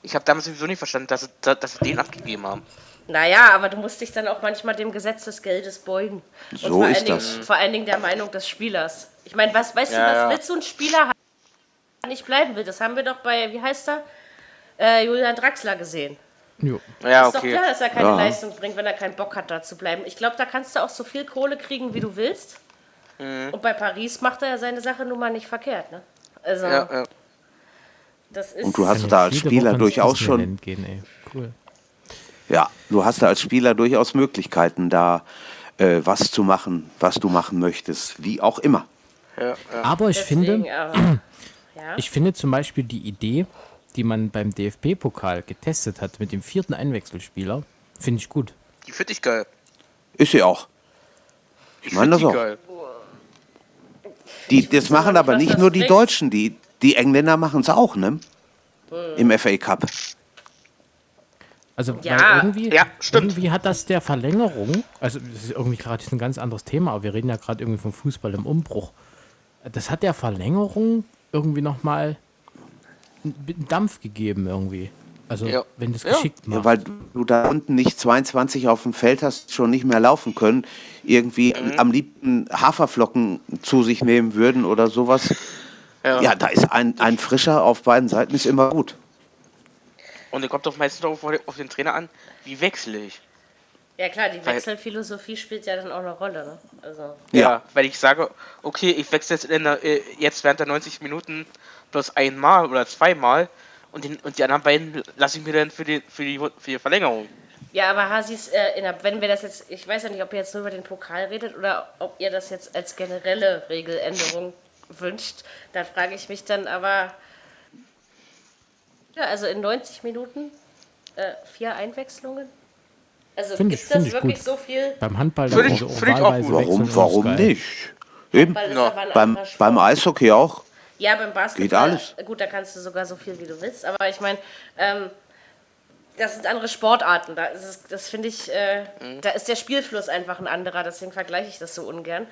ich habe damals sowieso nicht verstanden, dass sie, dass sie den abgegeben haben. Naja, aber du musst dich dann auch manchmal dem Gesetz des Geldes beugen. Und so ist Dingen, das. Vor allen Dingen der Meinung des Spielers. Ich meine, was, weißt ja, du, was ja. willst du ein Spieler haben, der nicht bleiben will? Das haben wir doch bei, wie heißt er? Äh, Julian Draxler gesehen. Jo. Ja, ist okay. doch klar, dass er keine ja. Leistung bringt, wenn er keinen Bock hat, da zu bleiben. Ich glaube, da kannst du auch so viel Kohle kriegen, wie du willst. Mhm. Und bei Paris macht er ja seine Sache nun mal nicht verkehrt. Ne? Also, ja, ja. Und du hast da als Spieler durchaus schon. Gehen, cool. Ja, du hast da als Spieler durchaus Möglichkeiten, da äh, was zu machen, was du machen möchtest, wie auch immer. Ja, ja. Aber ich Deswegen, finde, aber, [CLEARS THROAT] ja. ich finde zum Beispiel die Idee, die man beim DFB-Pokal getestet hat mit dem vierten Einwechselspieler, finde ich gut. Die finde ich geil. Ist sie auch. Ich, ich meine das auch. Geil. Die, das machen aber nicht nur die Deutschen, die, die Engländer machen es auch, ne? Im FA Cup. Also ja, irgendwie, ja, irgendwie hat das der Verlängerung, also das ist irgendwie gerade ein ganz anderes Thema, aber wir reden ja gerade irgendwie vom Fußball im Umbruch. Das hat der Verlängerung irgendwie nochmal Dampf gegeben irgendwie. Also ja. wenn das geschickt ja. macht. Ja, weil du da unten nicht 22 auf dem Feld hast, schon nicht mehr laufen können, irgendwie mhm. am liebsten Haferflocken zu sich nehmen würden oder sowas. Ja, ja da ist ein, ein Frischer auf beiden Seiten ist immer gut. Und dann kommt doch meistens auf, auf den Trainer an, wie wechsle ich? Ja klar, die Wechselphilosophie spielt ja dann auch eine Rolle. Ne? Also. Ja, ja, weil ich sage, okay, ich wechsle jetzt, der, äh, jetzt während der 90 Minuten bloß einmal oder zweimal und, den, und die anderen beiden lasse ich mir dann für die, für die, für die Verlängerung. Ja, aber Hasis, äh, der, wenn wir das jetzt, ich weiß ja nicht, ob ihr jetzt nur über den Pokal redet oder ob ihr das jetzt als generelle Regeländerung wünscht, da frage ich mich dann aber, ja, also in 90 Minuten äh, vier Einwechslungen. Also find gibt ich, das wirklich gut. so viel? Beim Handball finde ich, find ich auch gut. Warum, warum nicht? Eben. Ja. Beim, beim Eishockey auch. Ja, beim Basketball. Geht alles. Gut, da kannst du sogar so viel, wie du willst. Aber ich meine, ähm, das sind andere Sportarten. Da ist es, das finde ich, äh, mhm. da ist der Spielfluss einfach ein anderer. Deswegen vergleiche ich das so ungern.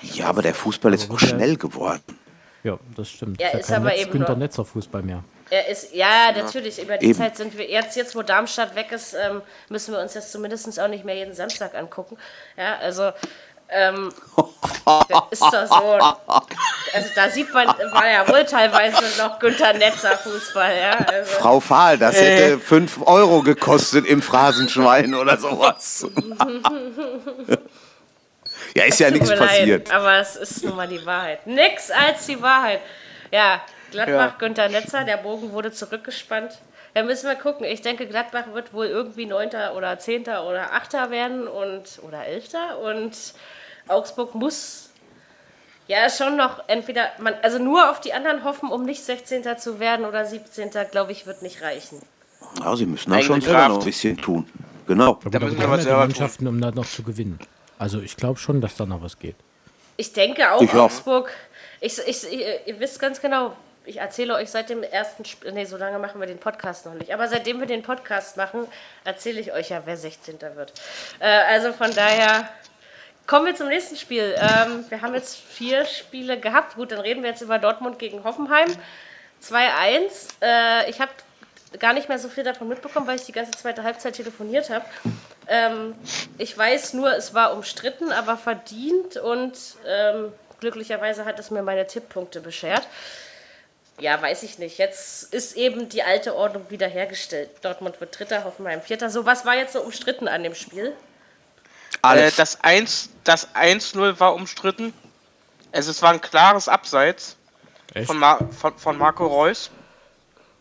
Ja, aber der Fußball ist auch schnell geworden. Ja, das stimmt. Ja, ist, ist aber Netz, eben Günter Netzer Fußball mehr. Er ist, ja, natürlich. Über die Eben. Zeit sind wir jetzt, jetzt wo Darmstadt weg ist, ähm, müssen wir uns das zumindest auch nicht mehr jeden Samstag angucken. Ja, also ähm, ist das so. Also da sieht man, war ja wohl teilweise noch Günther Netzer Fußball. Ja, also. Frau Fahl, das hätte 5 Euro gekostet im Phrasenschwein oder sowas. [LAUGHS] ja, ist ja nichts passiert. Leid, aber es ist nun mal die Wahrheit. Nix als die Wahrheit. Ja, Gladbach, ja. Günther Netzer, der Bogen wurde zurückgespannt. Da müssen wir gucken. Ich denke, Gladbach wird wohl irgendwie Neunter oder Zehnter oder Achter werden und oder Elfter. Und Augsburg muss ja schon noch entweder, man, also nur auf die anderen hoffen, um nicht 16. zu werden oder 17. glaube ich, wird nicht reichen. Ja, sie müssen auch schon selber noch ein bisschen tun. Genau. Da müssen wir was Mannschaften, um da noch zu gewinnen. Also ich glaube schon, dass da noch was geht. Ich denke auch, ich Augsburg. Ich, ich, ihr wisst ganz genau, ich erzähle euch seit dem ersten Spiel, nee, so lange machen wir den Podcast noch nicht, aber seitdem wir den Podcast machen, erzähle ich euch ja, wer 16. wird. Äh, also von daher kommen wir zum nächsten Spiel. Ähm, wir haben jetzt vier Spiele gehabt. Gut, dann reden wir jetzt über Dortmund gegen Hoffenheim. 2-1. Äh, ich habe gar nicht mehr so viel davon mitbekommen, weil ich die ganze zweite Halbzeit telefoniert habe. Ähm, ich weiß nur, es war umstritten, aber verdient und ähm, glücklicherweise hat es mir meine Tipppunkte beschert ja, weiß ich nicht. Jetzt ist eben die alte Ordnung wiederhergestellt. Dortmund wird Dritter, Hoffenheim Vierter. So, was war jetzt so umstritten an dem Spiel? Alles. Äh, das 1-0 das war umstritten. Also es war ein klares Abseits von, Mar von, von, Marco Reus.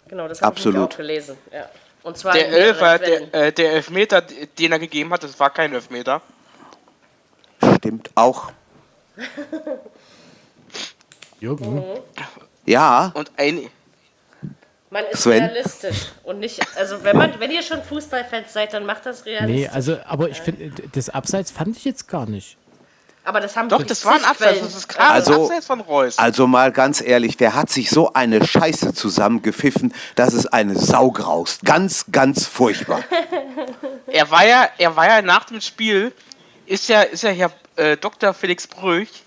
Genau, das habe ich auch gelesen. Ja. Und zwar der, Elfer, der, äh, der Elfmeter, den er gegeben hat, das war kein Elfmeter. Stimmt auch. [LAUGHS] Jürgen. Mhm. Ja. Und ein. Man ist Sven. realistisch und nicht, also wenn man, wenn ihr schon Fußballfans seid, dann macht das realistisch. Nee, also, aber ich finde, das Abseits fand ich jetzt gar nicht. Aber das haben Doch, das war ein Abseits, das ist klar, also, Abseits von Reus. Also mal ganz ehrlich, der hat sich so eine Scheiße zusammengepfiffen, dass es eine Sau graust. Ganz, ganz furchtbar. [LAUGHS] er war ja, er war ja nach dem Spiel, ist ja, ist ja Herr äh, Dr. Felix Bröch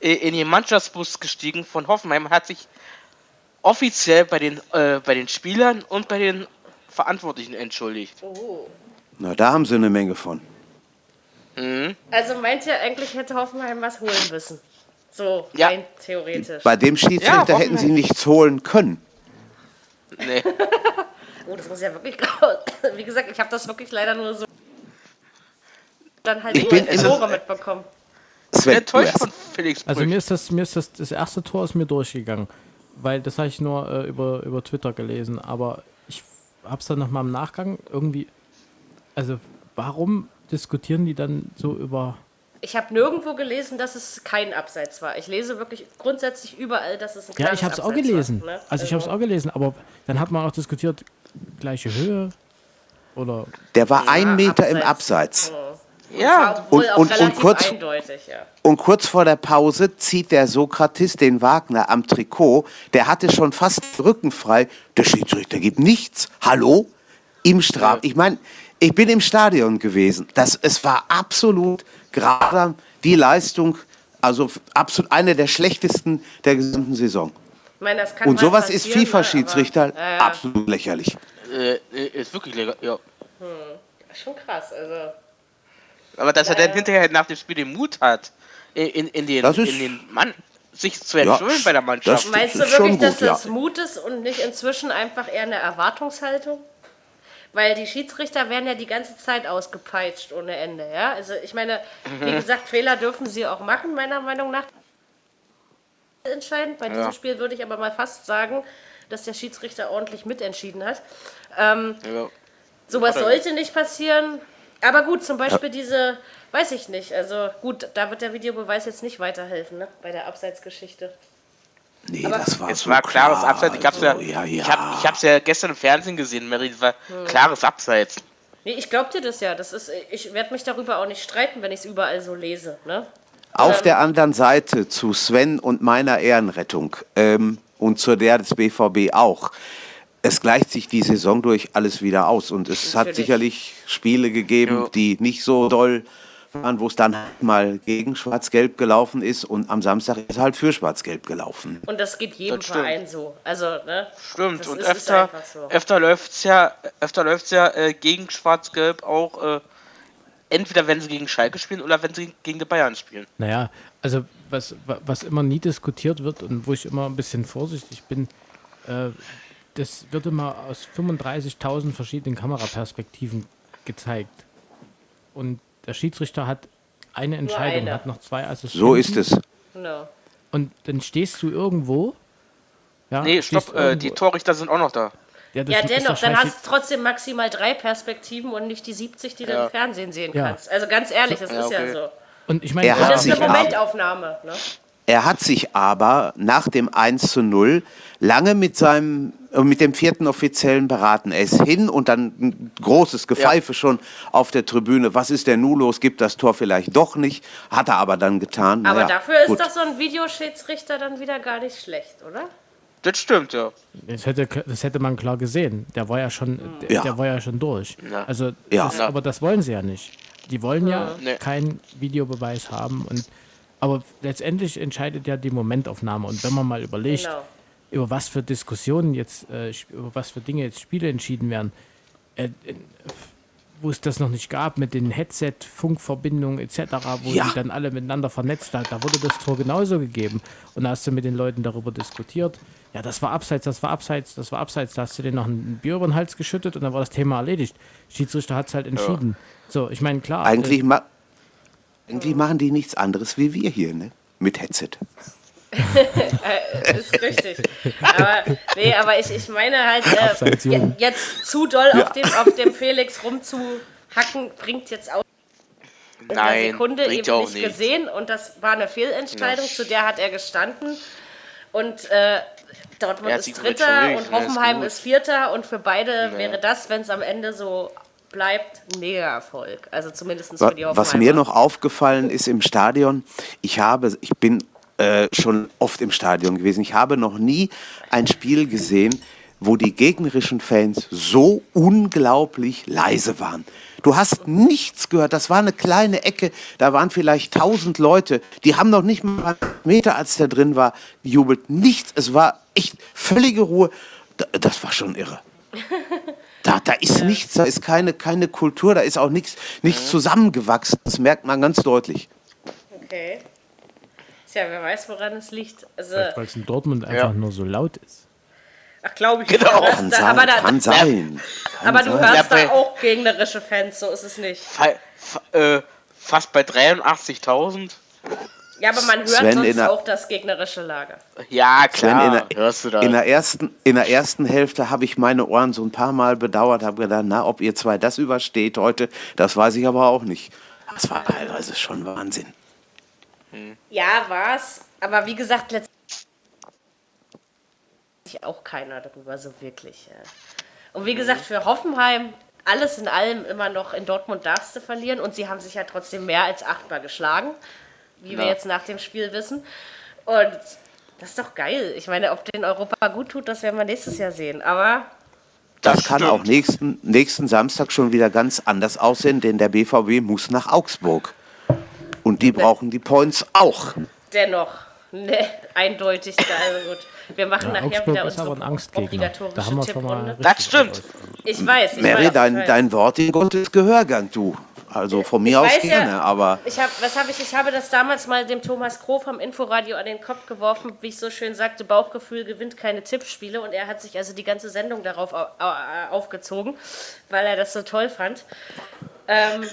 in den Mannschaftsbus gestiegen von Hoffenheim und hat sich offiziell bei den, äh, bei den Spielern und bei den Verantwortlichen entschuldigt. Oh. Na, da haben sie eine Menge von. Mhm. Also meint ihr, eigentlich hätte Hoffenheim was holen müssen? So ja. rein theoretisch. Bei dem Schiedsrichter ja, hätten sie nichts holen können. Nee. [LAUGHS] oh, das muss ja wirklich. [LAUGHS] Wie gesagt, ich habe das wirklich leider nur so. Dann halt ich bin Tore mitbekommen. Sven, enttäuscht von Felix Brüch. Also mir ist das, mir ist das, das erste Tor ist mir durchgegangen. Weil das habe ich nur äh, über, über Twitter gelesen. Aber ich habe es dann nochmal im Nachgang irgendwie. Also, warum diskutieren die dann so über. Ich habe nirgendwo gelesen, dass es kein Abseits war. Ich lese wirklich grundsätzlich überall, dass es ein Ja, ich habe es auch gelesen. War, ne? Also, ich habe es also auch gelesen. Aber dann hat man auch diskutiert, gleiche Höhe. Oder. Der war ja, ein Meter Abseits. im Abseits. Mhm. Ja, und, und, und, kurz, ja. und kurz vor der Pause zieht der Sokrates den Wagner am Trikot. Der hatte schon fast Rücken frei. Der Schiedsrichter gibt nichts. Hallo? Im Straf. Ich meine, ich bin im Stadion gewesen. Das, es war absolut gerade die Leistung, also absolut eine der schlechtesten der gesamten Saison. Meine, und sowas ist ne, FIFA-Schiedsrichter äh, absolut lächerlich. Äh, ist wirklich lecker, ja. Hm. Schon krass, also. Aber dass er dann hinterher nach dem Spiel den Mut hat, in, in, den, in den Mann sich zu entschuldigen ja, bei der Mannschaft. Meinst du wirklich, gut, dass das ja. Mut ist und nicht inzwischen einfach eher eine Erwartungshaltung? Weil die Schiedsrichter werden ja die ganze Zeit ausgepeitscht ohne Ende, ja? Also ich meine, mhm. wie gesagt, Fehler dürfen sie auch machen, meiner Meinung nach. Entscheidend. Bei ja. diesem Spiel würde ich aber mal fast sagen, dass der Schiedsrichter ordentlich mitentschieden hat. Ähm, ja. Sowas sollte nicht passieren. Aber gut, zum Beispiel ja. diese, weiß ich nicht. Also gut, da wird der Videobeweis jetzt nicht weiterhelfen, ne? Bei der Abseitsgeschichte. Nee, aber das war es so war klares klar. Abseits. Ich hab's ja, ja, ja. Ich, hab, ich hab's ja gestern im Fernsehen gesehen, Mary. Das war hm. klares Abseits. Nee, ich glaub dir das ja. Das ist, ich werde mich darüber auch nicht streiten, wenn ich es überall so lese. Ne? Auf ähm, der anderen Seite zu Sven und meiner Ehrenrettung ähm, und zu der des BVB auch es gleicht sich die Saison durch alles wieder aus. Und es Natürlich. hat sicherlich Spiele gegeben, ja. die nicht so doll waren, wo es dann halt mal gegen Schwarz-Gelb gelaufen ist und am Samstag ist halt für Schwarz-Gelb gelaufen. Und das geht jedem das Verein so. Also, ne? Stimmt, und ist, öfter, so. öfter läuft es ja, öfter läuft's ja äh, gegen Schwarz-Gelb auch, äh, entweder wenn sie gegen Schalke spielen oder wenn sie gegen die Bayern spielen. Naja, also was, was immer nie diskutiert wird und wo ich immer ein bisschen vorsichtig bin, äh, das wird immer aus 35.000 verschiedenen Kameraperspektiven gezeigt. Und der Schiedsrichter hat eine Entscheidung, eine. hat noch zwei Assistenten. So ist es. No. Und dann stehst du irgendwo. Ja, nee, stopp, äh, die Torrichter sind auch noch da. Ja, ja dennoch, dann hast du trotzdem maximal drei Perspektiven und nicht die 70, die ja. du im Fernsehen sehen ja. kannst. Also ganz ehrlich, das ist okay. ja so. Und ich meine, das ist eine Momentaufnahme. Ne? Er hat sich aber nach dem 1 zu 0 lange mit seinem mit dem vierten Offiziellen beraten. Er ist hin und dann ein großes Gepfeife ja. schon auf der Tribüne. Was ist denn nun los? Gibt das Tor vielleicht doch nicht? Hat er aber dann getan. Aber naja, dafür ist gut. doch so ein Videoschiedsrichter dann wieder gar nicht schlecht, oder? Das stimmt, ja. Das hätte, das hätte man klar gesehen. Der war ja schon, der, ja. der war ja schon durch. Ja. Also, ja. Das, aber das wollen sie ja nicht. Die wollen ja nee. keinen Videobeweis haben und aber letztendlich entscheidet ja die Momentaufnahme. Und wenn man mal überlegt, genau. über was für Diskussionen jetzt, äh, über was für Dinge jetzt Spiele entschieden werden, äh, äh, wo es das noch nicht gab mit den Headset-Funkverbindungen etc., wo ja. die dann alle miteinander vernetzt hat, da wurde das Tor genauso gegeben. Und da hast du mit den Leuten darüber diskutiert. Ja, das war abseits, das war abseits, das war abseits. Da hast du dir noch ein Bier über den Hals geschüttet und dann war das Thema erledigt. Schiedsrichter hat es halt entschieden. Ja. So, ich meine, klar. Eigentlich, äh, irgendwie machen die nichts anderes wie wir hier, ne? Mit Headset. [LAUGHS] äh, ist richtig. Aber, nee, aber ich, ich meine halt, äh, jetzt zu doll ja. auf, dem, auf dem Felix rumzuhacken, bringt jetzt auch in Nein, der Sekunde eben nicht, nicht, gesehen und das war eine Fehlentscheidung, ja. zu der hat er gestanden. Und äh, Dortmund ist Dritter und Hoffenheim ist, ist, Vierter und für beide ja. wäre das, wenn es am Ende so bleibt ein Mega-Erfolg. Also zumindest für die Hoffenheimer. Was mir noch aufgefallen ist im Stadion, ich habe, ich bin äh, schon oft im Stadion gewesen, ich habe noch nie ein Spiel gesehen, wo die gegnerischen Fans so unglaublich leise waren. Du hast nichts gehört. Das war eine kleine Ecke. Da waren vielleicht tausend Leute. Die haben noch nicht mal einen Meter, als der drin war, gejubelt. Nichts. Es war echt völlige Ruhe. Das war schon irre. [LAUGHS] Da, da ist ja. nichts, da ist keine, keine Kultur, da ist auch nichts, nichts zusammengewachsen. Das merkt man ganz deutlich. Okay. Tja, wer weiß, woran es liegt. Also, weil es in Dortmund einfach nur so laut ist. Ach, glaube ich. Genau. Kann, da, sein, aber da, kann sein. Kann aber du hörst da auch gegnerische Fans, so ist es nicht. Fa fa äh, fast bei 83.000. Ja, aber man hört Sven sonst der, auch das gegnerische Lager. Ja, klar. Sven, in, der, hörst du das. In, der ersten, in der ersten Hälfte habe ich meine Ohren so ein paar Mal bedauert, habe gedacht, na, ob ihr zwei das übersteht heute, das weiß ich aber auch nicht. Das war teilweise schon Wahnsinn. Hm. Ja, war's. Aber wie gesagt, letztendlich auch keiner darüber so wirklich. Und wie gesagt, für Hoffenheim alles in allem immer noch in Dortmund darfst du verlieren und sie haben sich ja trotzdem mehr als achtmal geschlagen wie ja. wir jetzt nach dem Spiel wissen. Und das ist doch geil. Ich meine, ob den Europa gut tut, das werden wir nächstes Jahr sehen. Aber. Das, das kann stimmt. auch nächsten, nächsten Samstag schon wieder ganz anders aussehen, denn der BVB muss nach Augsburg. Und die ne. brauchen die Points auch. Dennoch. Ne, eindeutig. Also gut. Wir machen ja, nachher Augsburg wieder unsere Angstgegner. Da haben wir schon mal Das stimmt. Ich weiß. Ich Mary, weiß, dein, dein Wort in Gottes Gehörgang, du. Also von mir aus gerne, ja, aber. Ich hab, was habe ich? Ich habe das damals mal dem Thomas Kroh vom Inforadio an den Kopf geworfen, wie ich so schön sagte, Bauchgefühl gewinnt keine Tippspiele und er hat sich also die ganze Sendung darauf aufgezogen, weil er das so toll fand. Ähm,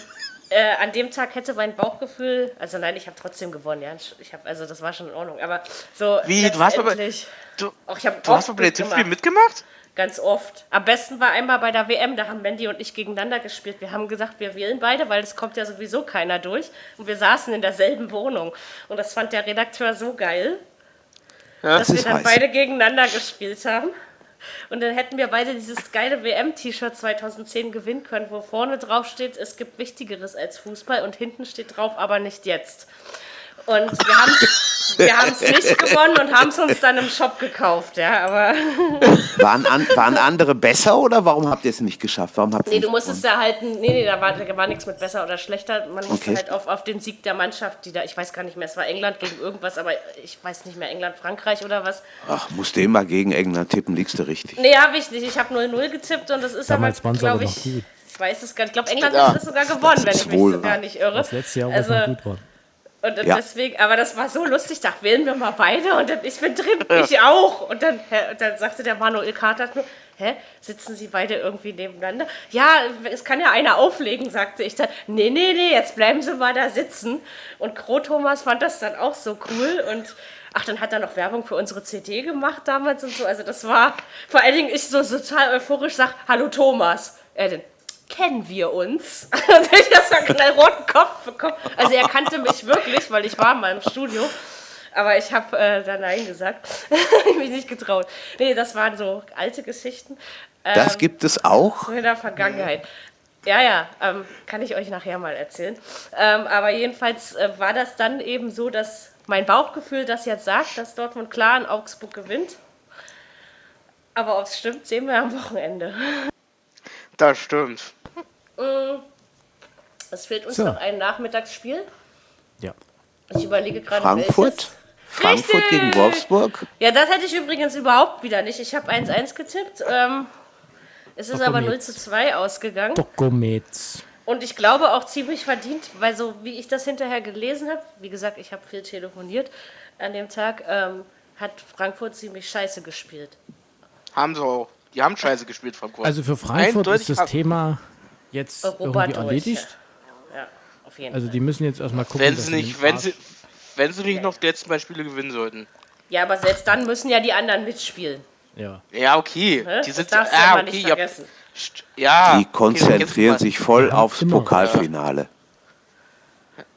äh, an dem Tag hätte mein Bauchgefühl, also nein, ich habe trotzdem gewonnen, ja. Ich habe, also das war schon in Ordnung, aber so. Wie, du hast aber, du, auch, ich du hast aber bei der Tippspiel mitgemacht? Ganz oft. Am besten war einmal bei der WM, da haben Mandy und ich gegeneinander gespielt. Wir haben gesagt, wir wählen beide, weil es kommt ja sowieso keiner durch. Und wir saßen in derselben Wohnung. Und das fand der Redakteur so geil, ja, dass das wir dann heiß. beide gegeneinander gespielt haben. Und dann hätten wir beide dieses geile WM-T-Shirt 2010 gewinnen können, wo vorne drauf steht, es gibt Wichtigeres als Fußball und hinten steht drauf, aber nicht jetzt. Und wir haben es nicht gewonnen und haben es uns dann im Shop gekauft, ja, aber. [LAUGHS] Waren, an, waren andere besser oder warum habt ihr es nicht geschafft? Warum habt nee, du musstest da halt, nee, nee, da war, da war nichts mit besser oder schlechter. Man musste okay. halt auf, auf den Sieg der Mannschaft, die da, ich weiß gar nicht mehr, es war England gegen irgendwas, aber ich weiß nicht mehr, England, Frankreich oder was. Ach, musst du immer gegen England tippen, liegst du richtig. Nee, hab ich nicht. Ich habe 0-0 getippt und das ist Damals aber, glaube ich. Ich weiß es gar nicht. Ich glaube, England ja. hat das sogar gewonnen, wenn ich mich so gar nicht irre. Das letzte Jahr also, war gut war. Und ja. deswegen, aber das war so lustig, da wählen wir mal beide und dann, ich bin drin, ja. ich auch. Und dann, und dann sagte der Manuel Carter nur, hä, sitzen sie beide irgendwie nebeneinander? Ja, es kann ja einer auflegen, sagte ich dann. Nee, nee, nee, jetzt bleiben sie mal da sitzen. Und Kro Thomas fand das dann auch so cool und ach, dann hat er noch Werbung für unsere CD gemacht damals und so. Also das war, vor allen Dingen ich so, so total euphorisch sag, hallo Thomas. Er denn, kennen wir uns? [LAUGHS] Also ich habe einen roten Kopf bekommen. Also er kannte mich wirklich, weil ich war mal im Studio. Aber ich habe äh, da Nein gesagt. [LAUGHS] ich mich nicht getraut. Nee, das waren so alte Geschichten. Ähm, das gibt es auch? In der Vergangenheit. Ja, ja, ähm, kann ich euch nachher mal erzählen. Ähm, aber jedenfalls äh, war das dann eben so, dass mein Bauchgefühl das jetzt sagt, dass Dortmund klar in Augsburg gewinnt. Aber ob es stimmt, sehen wir am Wochenende. Das stimmt. Äh, es fehlt uns so. noch ein Nachmittagsspiel. Ja. Ich überlege gerade, Frankfurt? Welches. Frankfurt Richtig. gegen Wolfsburg? Ja, das hätte ich übrigens überhaupt wieder nicht. Ich habe 1-1 getippt. Ähm, es ist aber 0 zu 2 ausgegangen. Dokuments. Und ich glaube auch ziemlich verdient, weil so wie ich das hinterher gelesen habe, wie gesagt, ich habe viel telefoniert an dem Tag, ähm, hat Frankfurt ziemlich scheiße gespielt. Haben sie auch. Die haben scheiße gespielt, Frankfurt. Also für Frankfurt Eindeutig ist das Thema jetzt Europa irgendwie erledigt. Ja, auf jeden also die müssen jetzt erstmal gucken, wenn sie nicht, wenn sie, wenn sie nicht noch die letzten zwei Spiele gewinnen sollten. Ja, aber selbst dann müssen ja die anderen mitspielen. Ja. Ja, okay. Ne? Die sind das darfst ah, okay, nicht vergessen. Ja. Die konzentrieren okay, sich voll ja, aufs immer. Pokalfinale.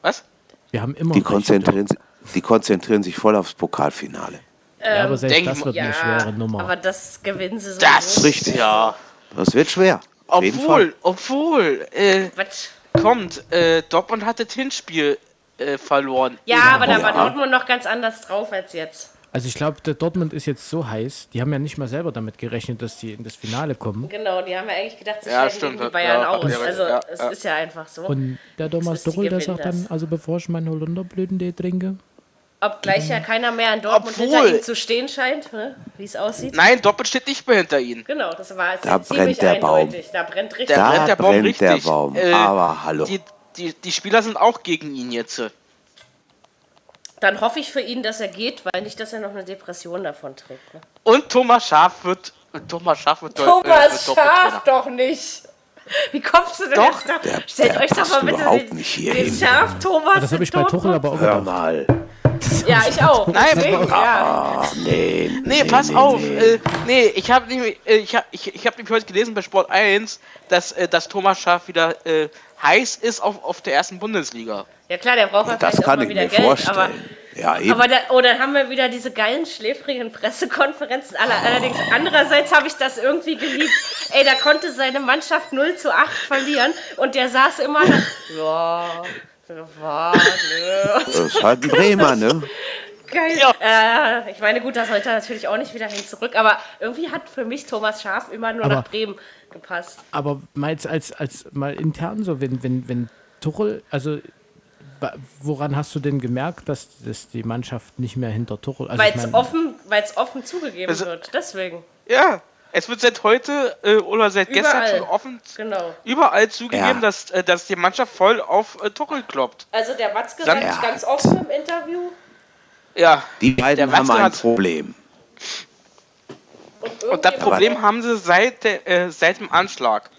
Was? Wir haben immer. Die konzentrieren, die konzentrieren sich voll aufs Pokalfinale. Ja, aber selbst das wird ja, eine schwere Nummer. Aber das gewinnen sie so. Das ist richtig. Ja. Das wird schwer. Obwohl, obwohl, äh, kommt, äh, Dortmund hat das Hinspiel äh, verloren. Ja, aber da war Dortmund noch ganz anders drauf als jetzt. Also ich glaube, der Dortmund ist jetzt so heiß, die haben ja nicht mal selber damit gerechnet, dass die in das Finale kommen. Genau, die haben ja eigentlich gedacht, sie ja, stimmt, gegen Bayern ja, aus. Also ja, es ist ja einfach so. Und der Thomas Doppel, der sagt dann, also bevor ich meinen Holunderblüten trinke, Obgleich ja keiner mehr in Dortmund Obwohl, hinter ihm zu stehen scheint, ne? wie es aussieht. Nein, Dortmund steht nicht mehr hinter ihm. Genau, das war da brennt der eindeutig. Baum. Da brennt richtig. Da brennt der Baum brennt richtig. Der Baum. Äh, Aber hallo. Die, die, die Spieler sind auch gegen ihn jetzt. Dann hoffe ich für ihn, dass er geht, weil nicht, dass er noch eine Depression davon trägt. Ne? Und Thomas Schaf wird. Thomas Schaf wird Thomas äh, Schaf doch nicht. Wie kommst du denn doch, jetzt da? Der, Stellt der euch doch mal bitte den, den Schaf Thomas. Das habe ich bei Tuchel aber auch Hör mal. Ja, ich auch. Nein, Deswegen, ja. Ach, nee, nee, pass nee, auf. Nee, äh, nee ich habe nämlich, äh, ich hab, ich, ich hab nämlich heute gelesen bei Sport 1, dass, äh, dass Thomas Schaaf wieder äh, heiß ist auf, auf der ersten Bundesliga. Ja klar, der braucht ja das kann ich mir Geld, vorstellen. aber ja, eben. Aber da, oh, dann haben wir wieder diese geilen, schläfrigen Pressekonferenzen. Aller, oh. Allerdings, andererseits habe ich das irgendwie geliebt. Ey, da konnte seine Mannschaft 0 zu 8 verlieren und der saß immer da. Ja, Das ist halt ein Bremer, ne? Geil. Ja. Äh, ich meine, gut, das sollte natürlich auch nicht wieder hin zurück, aber irgendwie hat für mich Thomas Schaf immer nur aber, nach Bremen gepasst. Aber mal als, als, als mal intern so, wenn, wenn, wenn Tuchel, also woran hast du denn gemerkt, dass, dass die Mannschaft nicht mehr hinter Tuchel... Also weil es offen, offen zugegeben also, wird, deswegen. Ja, es wird seit heute äh, oder seit überall. gestern schon offen genau. überall zugegeben, ja. dass, äh, dass die Mannschaft voll auf äh, Tuchel kloppt. Also der Watzke sagt ja. ganz offen im Interview. Ja. Die beiden haben ein Problem. Und, Und das Problem haben sie seit, der, äh, seit dem Anschlag.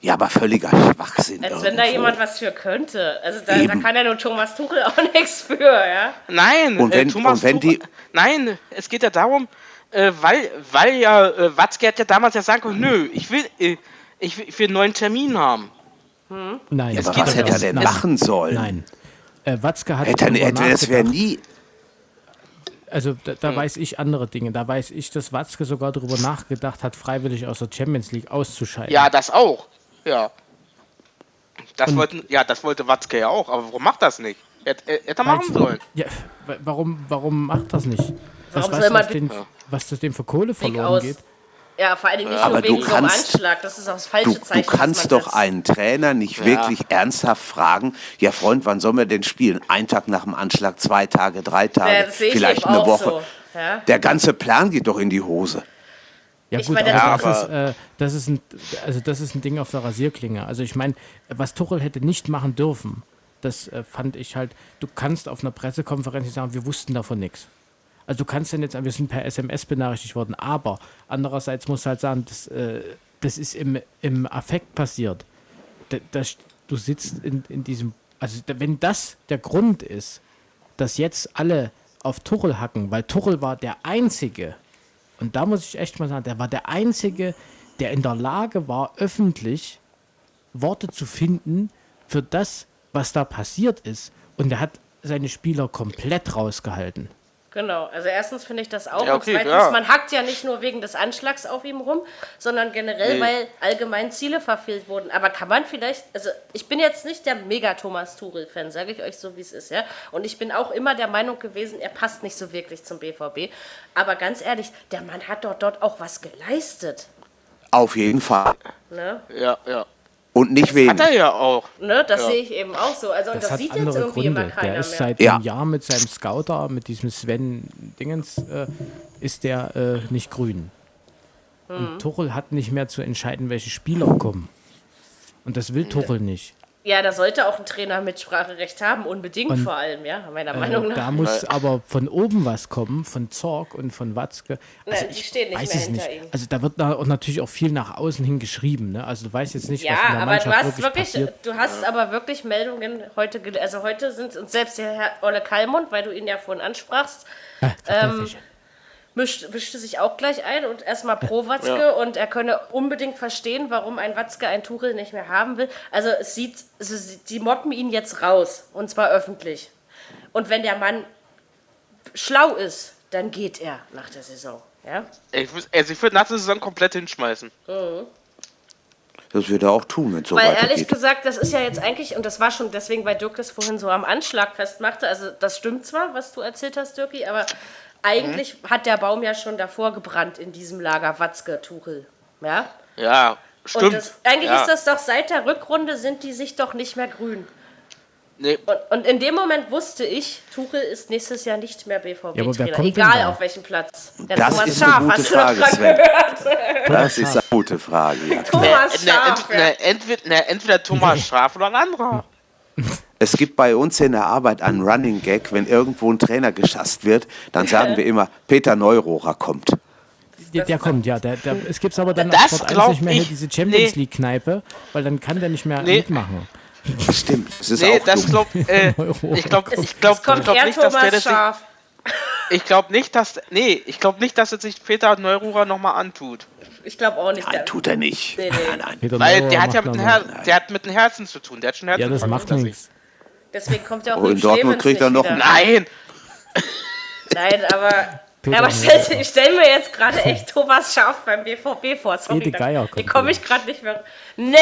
Ja, aber völliger Schwachsinn. Als irgendwo. wenn da jemand was für könnte. Also da, da, kann ja nur Thomas Tuchel [LAUGHS] auch nichts für, ja? Nein, und wenn, äh, Thomas und wenn Tuchel, die Nein, es geht ja darum, äh, weil, weil ja äh, Watzke hat ja damals ja sagen können, nö, ich will, äh, ich will, ich will einen neuen Termin haben. Hm? Nein, ja, aber was hätte er denn machen sollen? Nein. Äh, Watzke hat. Hätte, hätte das wäre nie also da, da hm. weiß ich andere Dinge. Da weiß ich, dass Watzke sogar darüber nachgedacht hat, freiwillig aus der Champions League auszuscheiden. Ja, das auch. Ja. Das, wollten, ja, das wollte Watzke ja auch, aber warum macht das nicht? Hätte er machen sollen. Ja, warum, warum macht das nicht? Was warum du, den, ja. was das dem für Kohle verloren geht? Ja, vor allem nicht ja. nur wegen so einem Anschlag. Das ist auch das falsche du, Zeichen. Du kannst doch einen Trainer nicht ja. wirklich ernsthaft fragen, ja Freund, wann sollen wir denn spielen? Ein Tag nach dem Anschlag, zwei Tage, drei Tage, vielleicht eine Woche. So. Ja? Der ganze Plan geht doch in die Hose. Ja, ich gut, meine, aber, das, ist, äh, das, ist ein, also das ist ein Ding auf der Rasierklinge. Also ich meine, was Tuchel hätte nicht machen dürfen, das äh, fand ich halt, du kannst auf einer Pressekonferenz nicht sagen, wir wussten davon nichts. Also du kannst dann jetzt, wir sind per SMS benachrichtigt worden, aber andererseits musst du halt sagen, das, äh, das ist im, im Affekt passiert. Da, das, du sitzt in, in diesem, also wenn das der Grund ist, dass jetzt alle auf Tuchel hacken, weil Tuchel war der Einzige, und da muss ich echt mal sagen, der war der Einzige, der in der Lage war, öffentlich Worte zu finden für das, was da passiert ist. Und er hat seine Spieler komplett rausgehalten. Genau, also erstens finde ich das auch. Ja, okay, und zweitens, ja. man hackt ja nicht nur wegen des Anschlags auf ihm rum, sondern generell, nee. weil allgemein Ziele verfehlt wurden. Aber kann man vielleicht, also ich bin jetzt nicht der Mega-Thomas Tuchel-Fan, sage ich euch so, wie es ist, ja. Und ich bin auch immer der Meinung gewesen, er passt nicht so wirklich zum BVB. Aber ganz ehrlich, der Mann hat doch dort auch was geleistet. Auf jeden Fall. Ne? Ja, ja. Und nicht wenig. Hat er ja auch. Ne, das ja. sehe ich eben auch so. Also, das, das sieht jetzt irgendwie Gründe. immer keiner Der ist mehr. seit ja. einem Jahr mit seinem Scouter, mit diesem Sven Dingens, äh, ist der äh, nicht grün. Hm. Und Tuchel hat nicht mehr zu entscheiden, welche Spieler kommen. Und das will Tuchel nicht. Ja, da sollte auch ein Trainer Mitspracherecht haben, unbedingt und, vor allem, ja, meiner äh, Meinung nach. Da muss aber von oben was kommen, von Zorg und von Watzke. Also ne, die stehen nicht mehr hinter ihm. Also da wird da auch natürlich auch viel nach außen hin geschrieben, ne? Also du weißt jetzt nicht, ja, was in der aber Mannschaft du hast wirklich, wirklich Du hast ja. aber wirklich Meldungen heute, also heute sind uns selbst der Herr Olle Kalmund, weil du ihn ja vorhin ansprachst, ja, ähm, mischt, mischte sich auch gleich ein und erstmal pro Watzke ja. und er könne unbedingt verstehen, warum ein Watzke ein Tuchel nicht mehr haben will. Also es sieht, also die mobben ihn jetzt raus und zwar öffentlich. Und wenn der Mann schlau ist, dann geht er nach der Saison. Ja? Ich, also ich würde nach der Saison komplett hinschmeißen. Mhm. Das wird er auch tun, wenn es so Weil ehrlich gesagt, das ist ja jetzt eigentlich, und das war schon deswegen, weil Dirk das vorhin so am Anschlag festmachte, also das stimmt zwar, was du erzählt hast, Dirki, aber eigentlich mhm. hat der Baum ja schon davor gebrannt in diesem Lager Watzke-Tuchel. Ja? Ja, stimmt. Das, eigentlich ja. ist das doch seit der Rückrunde sind die sich doch nicht mehr grün. Nee. Und, und, in dem Moment wusste ich, Tuchel ist nächstes Jahr nicht mehr BVB-Trainer. Ja, Egal auf welchem Platz. Der das Thomas ist Schaf, eine gute Frage, Sven. Das ist eine gute Frage. Ja. Thomas Schaf. Ne, ne, entweder, ne, entweder Thomas [LAUGHS] Schaf oder ein anderer. [LAUGHS] Es gibt bei uns in der Arbeit einen Running Gag, wenn irgendwo ein Trainer geschasst wird, dann sagen wir immer, Peter Neurohrer kommt. Der, der kommt, ja. Der, der, es gibt aber dann das Sport 1 nicht mehr hier diese Champions nee. League-Kneipe, weil dann kann der nicht mehr nee. mitmachen. Stimmt, das ist nee, auch das glaub, äh, ich glaube [LAUGHS] ich glaub, glaub, glaub nicht, dass der das nicht, ich glaube nicht, dass nee, ich glaube nicht, dass es sich Peter Neururer nochmal antut. Ich glaube auch nicht. Nein, tut er nicht. Nee, nee. Nein, nein. Peter Weil der hat ja mit dem, Her der hat mit dem Herzen zu tun. Der hat schon Herzen. Ja, das macht nichts. Deswegen kommt er auch oh, in Dortmund kriegt er noch. Nein. Nein, aber Peter aber stell, ich stelle mir jetzt gerade echt Thomas Scharf beim BVB vor. Sorry, da, hier komme ich gerade nicht mehr. Nee!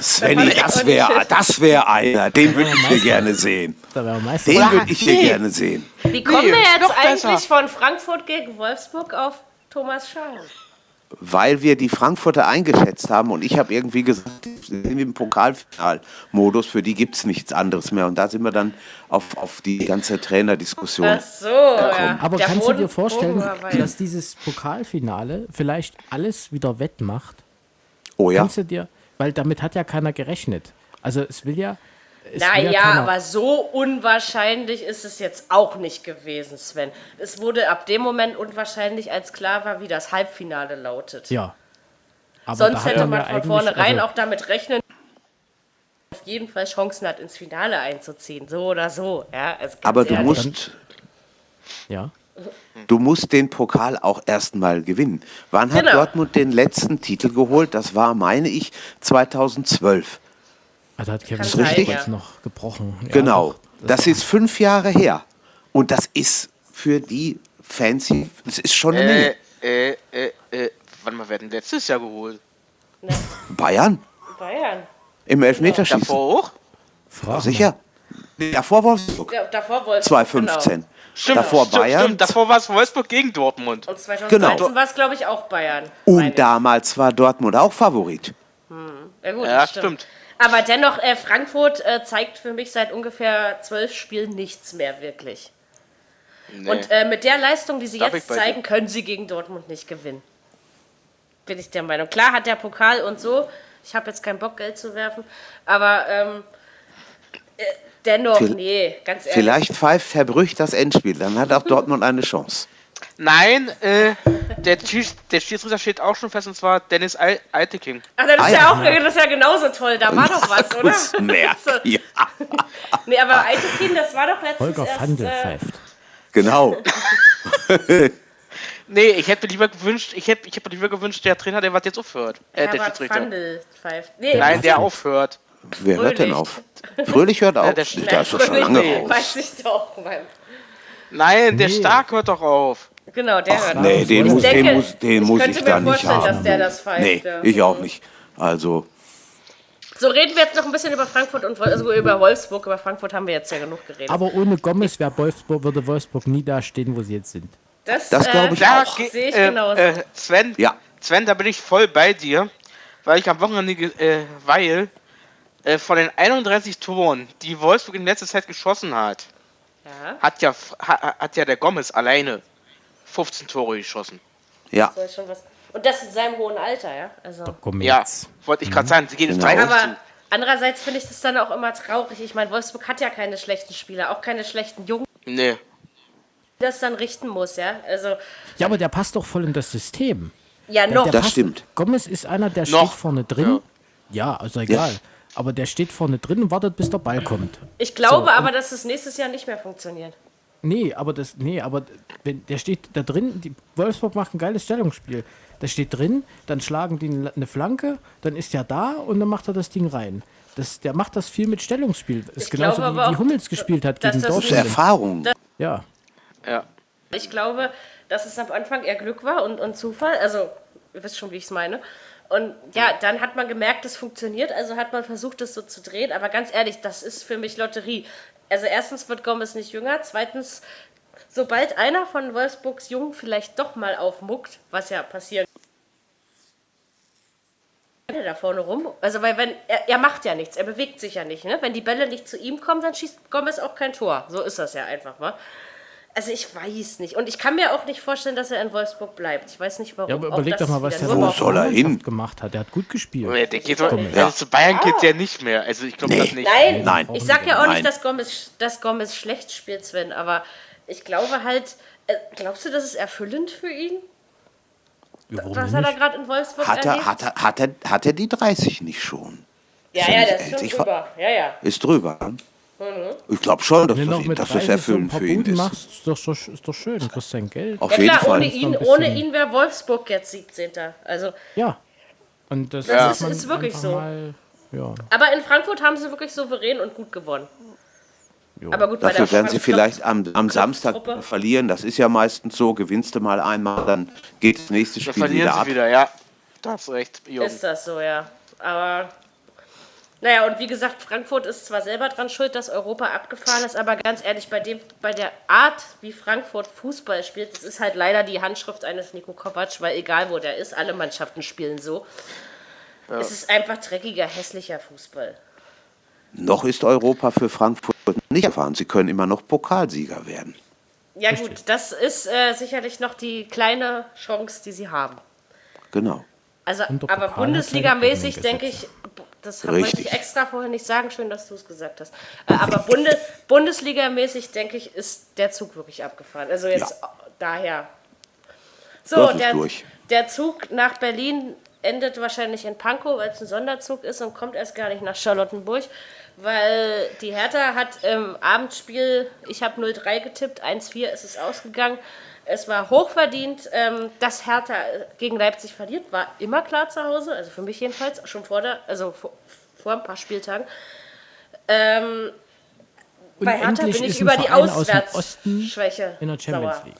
Svenny, [LAUGHS] das wäre das wär einer. Den würde ich hier gerne sehen. Den würde ich hier gerne sehen. Wie kommen wir jetzt eigentlich von Frankfurt gegen Wolfsburg auf Thomas Scharf? Weil wir die Frankfurter eingeschätzt haben und ich habe irgendwie gesagt, sind wir im Pokalfinalmodus, für die gibt es nichts anderes mehr. Und da sind wir dann auf, auf die ganze Trainerdiskussion Ach so, ja. Aber Der kannst Boden, du dir vorstellen, dass dieses Pokalfinale vielleicht alles wieder wettmacht? Oh ja. Kannst du dir, weil damit hat ja keiner gerechnet. Also es will ja, naja, aber so unwahrscheinlich ist es jetzt auch nicht gewesen, Sven. Es wurde ab dem Moment unwahrscheinlich, als klar war, wie das Halbfinale lautet. Ja. Aber Sonst hätte man von vornherein also auch damit rechnen auf jeden Fall Chancen hat, ins Finale einzuziehen. So oder so. Ja, also aber du musst. Ja. Du musst den Pokal auch erstmal gewinnen. Wann hat genau. Dortmund den letzten Titel geholt? Das war, meine ich, 2012. Also hat Kevin das richtig ja. noch gebrochen. Ja, genau. Doch, das, das ist fünf Jahre her. Und das ist für die Fans, das ist schon eine. Äh, äh, äh, äh, wann mal werden letztes Jahr geholt? Ne. Bayern? Bayern. Im Elfmeterschießen. Ja. Davor auch? Frage sicher. Davor Wolfsburg. Ja, davor Wolfsburg. 2015. Genau. Stimmt, davor stimmt, Bayern. Stimmt. Davor war es Wolfsburg gegen Dortmund. Und 2013 genau. war es, glaube ich, auch Bayern. Und damals war Dortmund auch Favorit. Hm. Ja, gut, ja stimmt. stimmt. Aber dennoch, äh, Frankfurt äh, zeigt für mich seit ungefähr zwölf Spielen nichts mehr wirklich. Nee. Und äh, mit der Leistung, die sie Darf jetzt zeigen, dir? können sie gegen Dortmund nicht gewinnen. Bin ich der Meinung. Klar hat der Pokal und so. Ich habe jetzt keinen Bock, Geld zu werfen. Aber ähm, äh, dennoch, v nee, ganz ehrlich. Vielleicht pfeift Herr Brüch das Endspiel. Dann hat auch Dortmund eine Chance. Nein, äh, der, der Schiedsrichter steht auch schon fest und zwar Dennis Al Alteking. Ach, das ist, ah, ja, ja, auch, das ist ja genauso toll. Da war doch was, oder? Mehr. ja. [LAUGHS] nee, aber Altekin, das war doch letztens Holger erst... Äh, genau. [LAUGHS] nee, ich hätte mir lieber gewünscht, ich hätte, ich hätte mir lieber gewünscht, der Trainer, der was jetzt aufhört. Äh, der Schiedsrichter. Nee, Nein, der aufhört. Wer hört denn auf? Fröhlich hört auf. Ja, der, der, der ist doch schon lange raus. Weiß ich doch, Mann. Nein, der nee. Stark hört doch auf. Genau, der Ach, hört nee, auf. Den muss, denke, den muss, den muss ich da nicht haben. dass der das pfeift. Nee, ja. ich auch nicht. Also. So, reden wir jetzt noch ein bisschen über Frankfurt und also über Wolfsburg. Über Frankfurt haben wir jetzt ja genug geredet. Aber ohne Gomez Wolfsburg, würde Wolfsburg nie da stehen, wo sie jetzt sind. Das, das glaube ich äh, auch. Sehe ich äh, genauso. Äh, Sven, ja. Sven, da bin ich voll bei dir, weil ich am Wochenende, äh, weil äh, von den 31 Toren, die Wolfsburg in letzter Zeit geschossen hat, ja. Hat, ja, hat, hat ja der Gomez alleine 15 Tore geschossen. Ja. Das und das in seinem hohen Alter, ja? Also. Ja, wollte ich gerade mhm. sagen. Sie gehen genau. drei Aber andererseits finde ich das dann auch immer traurig. Ich meine, Wolfsburg hat ja keine schlechten Spieler, auch keine schlechten Jungen. Nee. Das dann richten muss, ja? Also. Ja, aber der passt doch voll in das System. Ja, noch. Der, der das passt, stimmt. Gomez ist einer, der noch. steht vorne drin. Ja, ja also egal. Ja. Aber der steht vorne drin und wartet, bis der Ball kommt. Ich glaube so, aber, dass es nächstes Jahr nicht mehr funktioniert. Nee, aber das, nee, aber wenn der steht da drin, die Wolfsburg macht ein geiles Stellungsspiel. Der steht drin, dann schlagen die eine Flanke, dann ist er da und dann macht er das Ding rein. Das, der macht das viel mit Stellungsspiel. Das ist ich genauso wie, wie Hummels gespielt hat gegen Dortmund. Das ist Erfahrung. ja. Ja. Ich glaube, dass es am Anfang eher Glück war und, und Zufall. Also, ihr wisst schon, wie ich es meine. Und ja, dann hat man gemerkt, es funktioniert, also hat man versucht, es so zu drehen. Aber ganz ehrlich, das ist für mich Lotterie. Also erstens wird Gomez nicht jünger, zweitens, sobald einer von Wolfsburgs Jungen vielleicht doch mal aufmuckt, was ja passieren da vorne rum. Also, weil wenn er, er, macht ja nichts, er bewegt sich ja nicht. Ne? Wenn die Bälle nicht zu ihm kommen, dann schießt Gomez auch kein Tor. So ist das ja einfach mal. Also ich weiß nicht. Und ich kann mir auch nicht vorstellen, dass er in Wolfsburg bleibt. Ich weiß nicht warum. Ja, aber überleg doch mal, was der Wo soll er hin? gemacht hat. Der hat gut gespielt. Ja, der geht ja. also zu Bayern geht ja nicht mehr. Also ich glaube nee. das nicht. Nein, Nein. ich sag ja auch Nein. nicht, dass Gomez, dass Gomez schlecht spielt, Sven. Aber ich glaube halt, äh, glaubst du, das ist erfüllend für ihn? Warum was hat er gerade in Wolfsburg hat er, hat, er, hat, er, hat er die 30 nicht schon? Ja, ja, das ist schon drüber. Ja, ja. Ist drüber. Mhm. Ich glaube schon, dass, das, dass das erfüllend so für ihn ist. Machst, ist, doch, ist doch schön, du kriegst sein Geld. Auf ja, jeden Fall. Ohne ihn, ohne ihn wäre Wolfsburg jetzt 17. Also, ja, und das, das ist, ist, wirklich so. Mal, ja. Aber in Frankfurt haben sie wirklich souverän und gut gewonnen. Jo. Aber gut, Dafür werden sie vielleicht am, am Samstag verlieren. Das ist ja meistens so. Gewinnst du mal einmal, dann geht das nächste Spiel da wieder ab. Wieder, ja. Da hast recht. Jung. Ist das so, ja. Aber naja, und wie gesagt, Frankfurt ist zwar selber dran schuld, dass Europa abgefahren ist, aber ganz ehrlich, bei, dem, bei der Art, wie Frankfurt Fußball spielt, das ist halt leider die Handschrift eines Niko Kovac, weil egal wo der ist, alle Mannschaften spielen so. Ja. Es ist einfach dreckiger, hässlicher Fußball. Noch ist Europa für Frankfurt nicht erfahren. Sie können immer noch Pokalsieger werden. Ja gut, das ist äh, sicherlich noch die kleine Chance, die sie haben. Genau. Also, aber Bundesligamäßig denke ich, das wollte ich extra vorher nicht sagen. Schön, dass du es gesagt hast. Äh, aber Bundes Bundesligamäßig, denke ich, ist der Zug wirklich abgefahren. Also jetzt ja. daher. So, der, der Zug nach Berlin endet wahrscheinlich in Pankow, weil es ein Sonderzug ist und kommt erst gar nicht nach Charlottenburg, weil die Hertha hat im Abendspiel, ich habe 0-3 getippt, 1-4 ist es ausgegangen. Es war hochverdient, ähm, dass Hertha gegen Leipzig verliert, war immer klar zu Hause, also für mich jedenfalls, schon vor der, also vor, vor ein paar Spieltagen. Ähm, bei Hertha bin ich über die Auswärtsschwäche in der Champions League.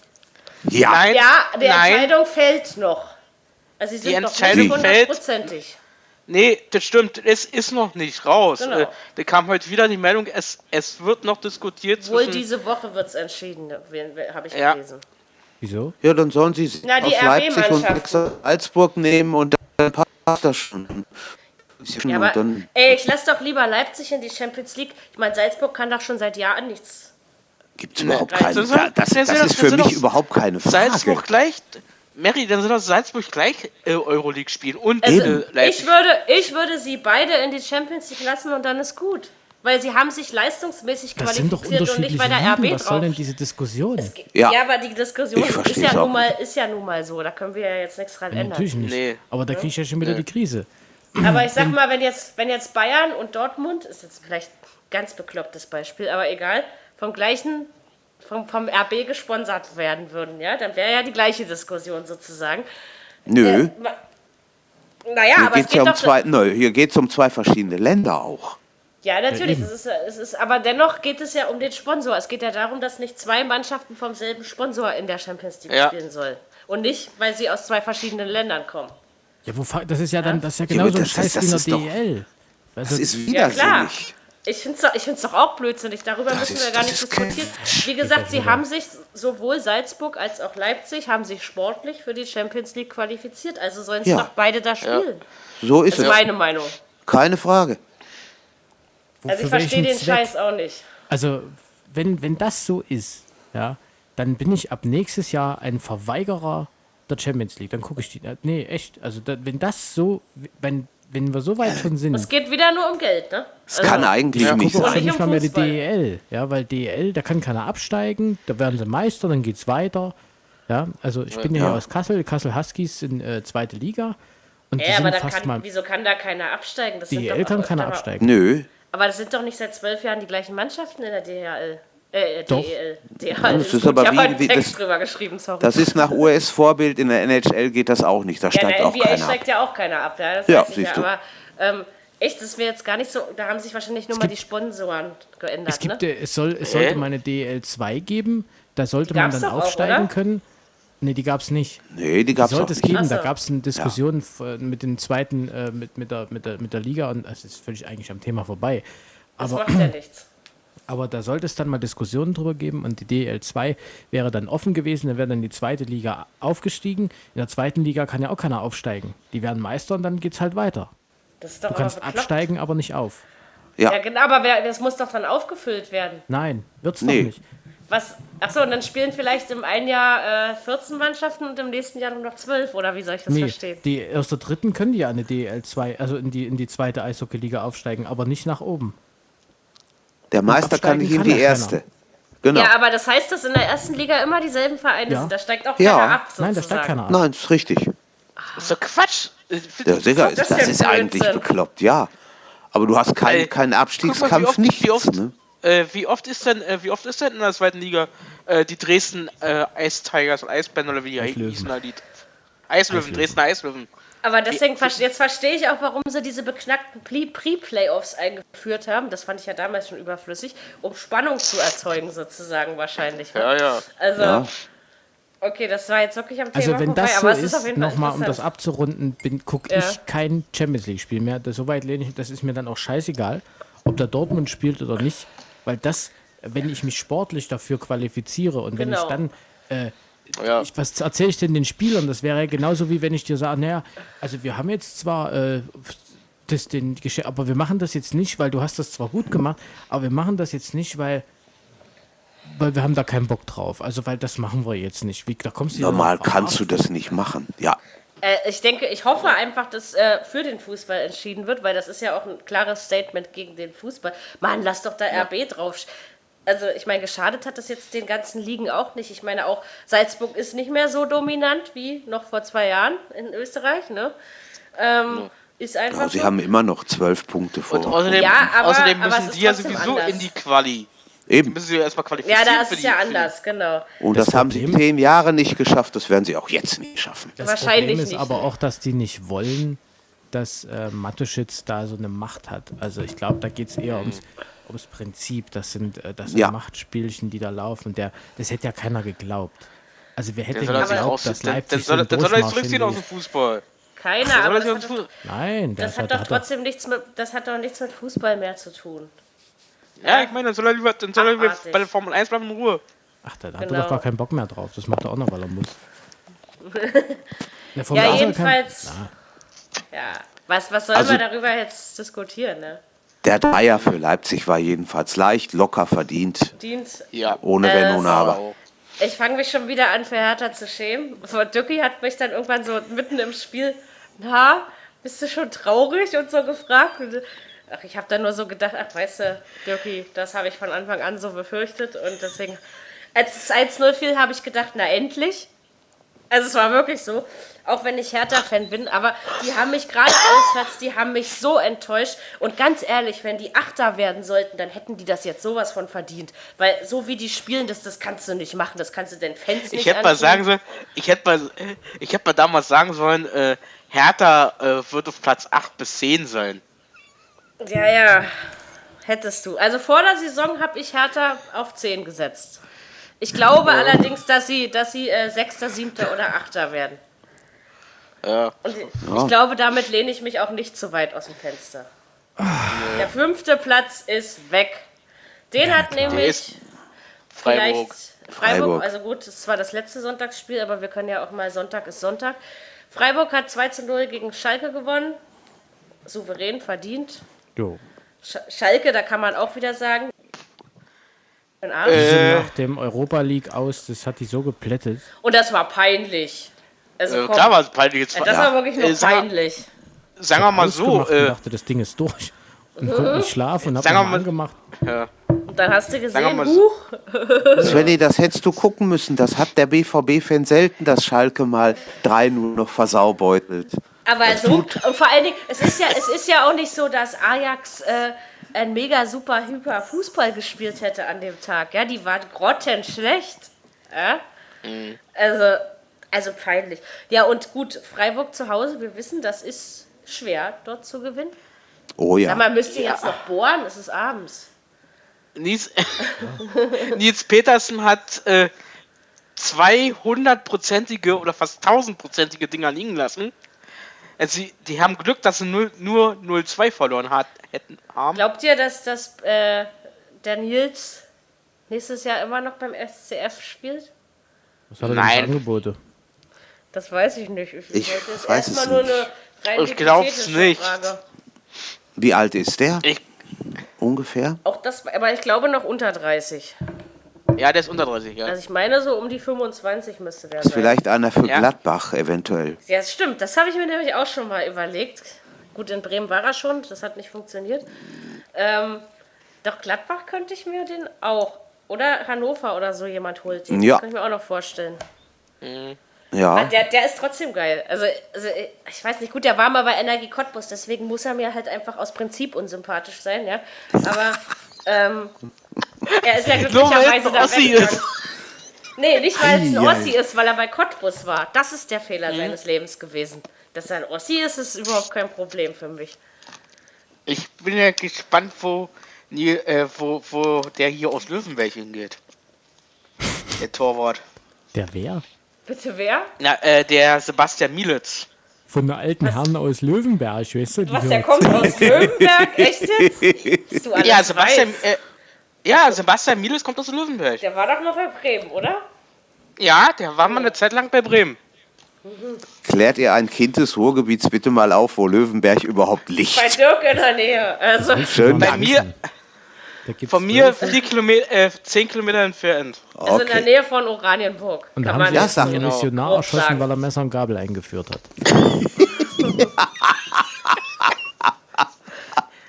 Ja, Nein, ja die Nein. Entscheidung fällt noch. Also sie sind die Entscheidung noch nicht hundertprozentig. Nee, das stimmt. Es ist noch nicht raus. Genau. Äh, da kam heute wieder die Meldung, es, es wird noch diskutiert. Wohl diese Woche wird es entschieden, habe ich ja. gelesen. Wieso? Ja, dann sollen sie Na, aus Leipzig und Salzburg nehmen und dann passt das schon. Ja, aber, dann, ey, ich lasse doch lieber Leipzig in die Champions League. Ich meine, Salzburg kann doch schon seit Jahren nichts. Gibt es überhaupt keine. Das, das, das, das ist für mich überhaupt keine Frage. Salzburg gleich. Mary, dann sind das Salzburg gleich äh, Euroleague spielen und also, äh, Leipzig. Ich würde, ich würde sie beide in die Champions League lassen und dann ist gut weil sie haben sich leistungsmäßig das qualifiziert und nicht bei der RB Was soll denn diese Diskussion? Es, ja. ja. aber die Diskussion ist ja, nun mal, ist ja nun mal so. Da können wir ja jetzt nichts dran ja, ändern. Natürlich nicht. Nee. Aber da kriege ich ja schon wieder nee. die Krise. Aber ich sag mal, wenn jetzt, wenn jetzt Bayern und Dortmund, ist jetzt vielleicht ein ganz beklopptes Beispiel, aber egal, vom gleichen, vom, vom RB gesponsert werden würden, ja, dann wäre ja die gleiche Diskussion sozusagen. Nö. Äh, naja, hier aber es geht ja um zwei, nö, hier geht es um zwei verschiedene Länder auch. Ja, natürlich. Ja, es ist, es ist, aber dennoch geht es ja um den Sponsor. Es geht ja darum, dass nicht zwei Mannschaften vom selben Sponsor in der Champions League ja. spielen sollen. Und nicht, weil sie aus zwei verschiedenen Ländern kommen. Ja, wo, das ist ja dann das ist ja genauso ja, ein Scheiß wie in der DEL. Also, das ist widersinnig. Ja, ich finde es doch, doch auch blödsinnig. Darüber das müssen ist, wir gar nicht diskutieren. Wie gesagt, sie haben sich, sowohl Salzburg als auch Leipzig, haben sich sportlich für die Champions League qualifiziert. Also sollen sie doch beide da spielen. So ist das es. ist meine Meinung. Keine Frage. Also ich verstehe den Zweck? Scheiß auch nicht. Also wenn, wenn das so ist, ja, dann bin ich ab nächstes Jahr ein Verweigerer der Champions League. Dann gucke ich die. Nee, echt. Also da, wenn das so, wenn, wenn wir so weit schon sind. Es geht wieder nur um Geld, ne? Es also, kann eigentlich ja, nicht sein. nicht mal mehr die DEL, ja, weil DEL, da kann keiner absteigen, da werden sie Meister, dann geht's weiter. Ja, also ich bin ja, ja aus Kassel, Kassel Huskies in äh, zweite Liga. Und ja, aber da kann, wieso kann da keiner absteigen? Das DEL kann keiner absteigen. Nö. Aber das sind doch nicht seit zwölf Jahren die gleichen Mannschaften in der DHL. Äh, Doch. DEL. DHL. Das ist aber wie, wie Text das, drüber geschrieben, sorry. Das ist nach US-Vorbild, in der NHL geht das auch nicht. Da steigt ja, auch keiner ab. steigt ja auch keiner ab. Ja, das ja siehst ja. du. Aber ähm, echt, das wäre jetzt gar nicht so, da haben sich wahrscheinlich nur es mal die Sponsoren geändert. Es, gibt, ne? es, soll, es sollte mal eine DEL 2 geben, da sollte man dann aufsteigen auch, können. Nee, die gab es nicht. Nee, die gab es nicht. geben. So. Da gab es eine Diskussion ja. mit den zweiten, äh, mit, mit, der, mit, der, mit der Liga und es ist völlig eigentlich am Thema vorbei. Das aber, macht ja nichts. [CLEARS THROAT] Aber da sollte es dann mal Diskussionen drüber geben und die DL2 wäre dann offen gewesen, dann wäre dann die zweite Liga aufgestiegen. In der zweiten Liga kann ja auch keiner aufsteigen. Die werden Meister und dann geht es halt weiter. du kannst absteigen, aber nicht auf. Ja, ja genau, aber das muss doch dann aufgefüllt werden. Nein, wird es nee. doch nicht. Was? Achso, und dann spielen vielleicht im einen Jahr äh, 14 Mannschaften und im nächsten Jahr nur noch 12, oder wie soll ich das nee, verstehen? Die erste Dritten können die ja eine DL2, also in die, in die zweite Eishockey-Liga aufsteigen, aber nicht nach oben. Der Meister kann nicht in die erste. Genau. Ja, aber das heißt, dass in der ersten Liga immer dieselben Vereine ja. sind. Da steigt auch keiner ja. ab. Sozusagen. Nein, da steigt keiner ab. Nein, das ist richtig. Das ist doch Quatsch. Ja, sicher, das, das ist eigentlich bekloppt, ja. Aber du hast keinen kein Abstiegskampf, mal, nichts. Wie oft, ne? Äh, wie oft ist denn, äh, wie oft ist denn in der zweiten Liga äh, die Dresden äh, Ice Tigers und Eisbären oder wie die hießen da die Eislöwen, Dresdner Eislöwen. Aber deswegen, jetzt verstehe ich auch, warum sie diese beknackten Pre-Playoffs eingeführt haben. Das fand ich ja damals schon überflüssig, um Spannung zu erzeugen, sozusagen wahrscheinlich. Ne? Ja, ja. Also, ja. okay, das war jetzt wirklich am also Thema Also, wenn vorbei, das so ist, ist nochmal, um das abzurunden, gucke ja. ich kein Champions League-Spiel mehr. Das, soweit lehne ich, das ist mir dann auch scheißegal, ob der Dortmund spielt oder nicht. Weil das, wenn ich mich sportlich dafür qualifiziere und wenn ich genau. dann. Äh, ja. ich, was erzähle ich denn den Spielern? Das wäre genauso wie wenn ich dir sage, naja, also wir haben jetzt zwar äh, das, den Geschäft, aber wir machen das jetzt nicht, weil du hast das zwar gut gemacht, aber wir machen das jetzt nicht, weil weil wir haben da keinen Bock drauf. Also weil das machen wir jetzt nicht. Wie, da kommst du Normal kannst du das nicht machen. Ja. Äh, ich denke, ich hoffe einfach, dass äh, für den Fußball entschieden wird, weil das ist ja auch ein klares Statement gegen den Fußball. Mann, lass doch da ja. RB drauf. Also ich meine, geschadet hat das jetzt den ganzen Ligen auch nicht. Ich meine auch, Salzburg ist nicht mehr so dominant wie noch vor zwei Jahren in Österreich. Ne? Ähm, ja. Ist einfach ja, sie so. haben immer noch zwölf Punkte vor. Und außerdem, ja, aber, außerdem müssen sie ja sowieso anders. in die Quali. Eben. Müssen sie erstmal qualifizieren. Ja, da ist es ja anders, genau. Und das, das haben sie zehn Jahre nicht geschafft, das werden sie auch jetzt nicht schaffen. Das Wahrscheinlich Problem ist nicht. aber auch, dass die nicht wollen, dass äh, Mateschitz da so eine Macht hat. Also ich glaube, da geht es eher ums, ums Prinzip. Das sind, äh, das sind ja. Machtspielchen, die da laufen. Der, das hätte ja keiner geglaubt. Also wer hätte geglaubt, dass Leipzig der, der, der, der soll er zurückziehen aus dem Fußball. Keiner, aber das hat, doch, Nein, das, das hat, doch trotzdem nichts mit, das hat doch nichts mit Fußball mehr zu tun. Ja, ich meine, dann soll er lieber, dann soll er lieber bei der Formel 1 bleiben in Ruhe. Ach, da genau. hat er doch gar keinen Bock mehr drauf. Das macht er auch noch, weil er muss. [LAUGHS] ja, jedenfalls. Kann, ja, was, was soll also, man darüber jetzt diskutieren, ne? Der Dreier für Leipzig war jedenfalls leicht, locker verdient. Dient, ja. Ohne äh, Wenn und Aber. Ich fange mich schon wieder an, für Hertha zu schämen. Dücki hat mich dann irgendwann so mitten im Spiel, na, bist du schon traurig und so gefragt. Und Ach, ich habe da nur so gedacht, ach, weißt du, Dirkie, das habe ich von Anfang an so befürchtet und deswegen, als es 1-0 fiel, habe ich gedacht, na endlich. Also es war wirklich so, auch wenn ich Hertha-Fan bin, aber die haben mich gerade auswärts, die haben mich so enttäuscht. Und ganz ehrlich, wenn die Achter werden sollten, dann hätten die das jetzt sowas von verdient. Weil so wie die spielen, das, das kannst du nicht machen, das kannst du den Fans nicht Ich hätte mal sagen sollen, ich hätte mal, ich hätte mal damals sagen sollen, äh, Hertha äh, wird auf Platz 8 bis 10 sein. Ja, ja, hättest du. Also vor der Saison habe ich Hertha auf 10 gesetzt. Ich glaube ja. allerdings, dass sie, dass sie äh, Sechster, Siebter oder Achter werden. Ja. Und ich, ja. ich glaube, damit lehne ich mich auch nicht zu weit aus dem Fenster. Der fünfte Platz ist weg. Den ja, hat nämlich Freiburg. Freiburg. Freiburg. Also gut, es war das letzte Sonntagsspiel, aber wir können ja auch mal Sonntag ist Sonntag. Freiburg hat 2 zu 0 gegen Schalke gewonnen. Souverän verdient. Jo. Sch Schalke, da kann man auch wieder sagen. Äh. Die sind nach dem Europa League aus, das hat die so geplättet. Und das war peinlich. Also, äh, klar war es peinlich. Jetzt das war wirklich nur äh, peinlich. Sagen wir mal so. Ich äh, dachte, das Ding ist durch. Und konnte nicht schlafen und hab mal angemacht. Ja. Und dann hast du gesehen, Buch. Svenny, das hättest du gucken müssen. Das hat der BVB-Fan selten, dass Schalke mal 3 nur noch versaubeutelt. Aber so, und vor allen Dingen, es ist ja, es ist ja auch nicht so, dass Ajax äh, ein mega super hyper Fußball gespielt hätte an dem Tag. Ja, die waren grottenschlecht. Ja? Mhm. Also, also peinlich. Ja, und gut, Freiburg zu Hause, wir wissen, das ist schwer, dort zu gewinnen. Oh ja. Sag mal, müsst ihr jetzt noch bohren? Es ist abends. Nils, [LAUGHS] Nils Petersen hat äh, 200-prozentige oder fast 1000-prozentige Dinger liegen lassen. Also, die haben Glück, dass sie 0, nur 0-2 verloren hat, hätten, haben. Glaubt ihr, dass das, äh, der Nils nächstes Jahr immer noch beim SCF spielt? Was hat er denn für Angebote? Das weiß ich nicht. Ich, ich weiß es nur nicht. eine rein Ich glaube es nicht. Wie alt ist der? Ich, Ungefähr? Auch das, aber ich glaube noch unter 30. Ja, der ist unter 30, ja. Also ich meine, so um die 25 müsste der sein. Ist vielleicht einer für ja. Gladbach eventuell. Ja, das stimmt. Das habe ich mir nämlich auch schon mal überlegt. Gut, in Bremen war er schon, das hat nicht funktioniert. Ähm, doch Gladbach könnte ich mir den auch. Oder Hannover oder so jemand holt den. Ja. Das kann ich mir auch noch vorstellen. Mhm. Ja. Der, der ist trotzdem geil. Also, also, ich weiß nicht, gut, der war mal bei Energie Cottbus, deswegen muss er mir halt einfach aus Prinzip unsympathisch sein, ja. Aber ähm, er ist ja glücklicherweise da weggegangen. Nee, nicht weil es ein Ossi ist, weil er bei Cottbus war. Das ist der Fehler mhm. seines Lebens gewesen. Dass er ein Ossi ist, ist überhaupt kein Problem für mich. Ich bin ja gespannt, wo, äh, wo, wo der hier aus Löwenberg hingeht. Der Torwart. Der wer? Bitte wer? Na, äh, der Sebastian Mielitz. Von der alten Was? Herren aus Löwenberg, weißt du? Was, der kommt aus Löwenberg? Echt jetzt? [LAUGHS] ja, Sebastian, äh, ja, Sebastian Mielitz kommt aus Löwenberg. Der war doch mal bei Bremen, oder? Ja, der war mal eine Zeit lang bei Bremen. Klärt ihr ein Kind des Ruhrgebiets bitte mal auf, wo Löwenberg überhaupt liegt? Bei Dirk in der Nähe. Also. Schön, bei mir. Von mir vier Kilometer, äh, zehn Kilometer entfernt. Okay. Also in der Nähe von Oranienburg. Und da haben sie erst einen genau. Missionar erschossen, weil er Messer und Gabel eingeführt hat. [LAUGHS]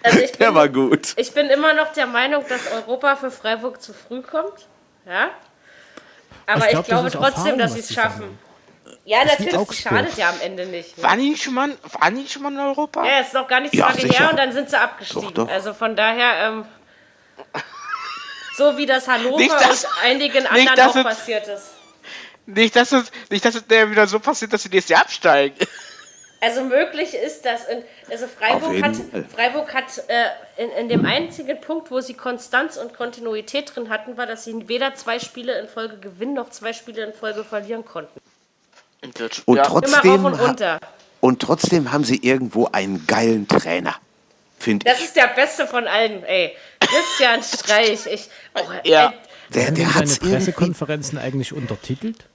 also ich [LAUGHS] bin, der war gut. Ich bin immer noch der Meinung, dass Europa für Freiburg zu früh kommt. Ja? Aber ich, glaub, ich glaube trotzdem, dass sie es schaffen. Ja, das natürlich, schadet ja am Ende nicht. Ne? War die schon mal, war die schon mal in Europa? Ja, ist noch gar nicht so ja, lange sicher. her und dann sind sie abgestiegen. Doch, doch. Also von daher, ähm, so wie das Hannover nicht, dass, und einigen anderen auch passiert ist. Nicht, dass es, nicht, dass es der wieder so passiert, dass sie nächstes Jahr absteigen. Also möglich ist das. Also Freiburg hat, Freiburg hat äh, in, in dem einzigen Punkt, wo sie Konstanz und Kontinuität drin hatten, war, dass sie weder zwei Spiele in Folge gewinnen noch zwei Spiele in Folge verlieren konnten. Und, ja. trotzdem, und, und trotzdem haben sie irgendwo einen geilen Trainer. Finde Das ist der beste von allen, ey. Christian Streich. Ich, oh, ja. Der, der hat seine Pressekonferenzen eigentlich untertitelt?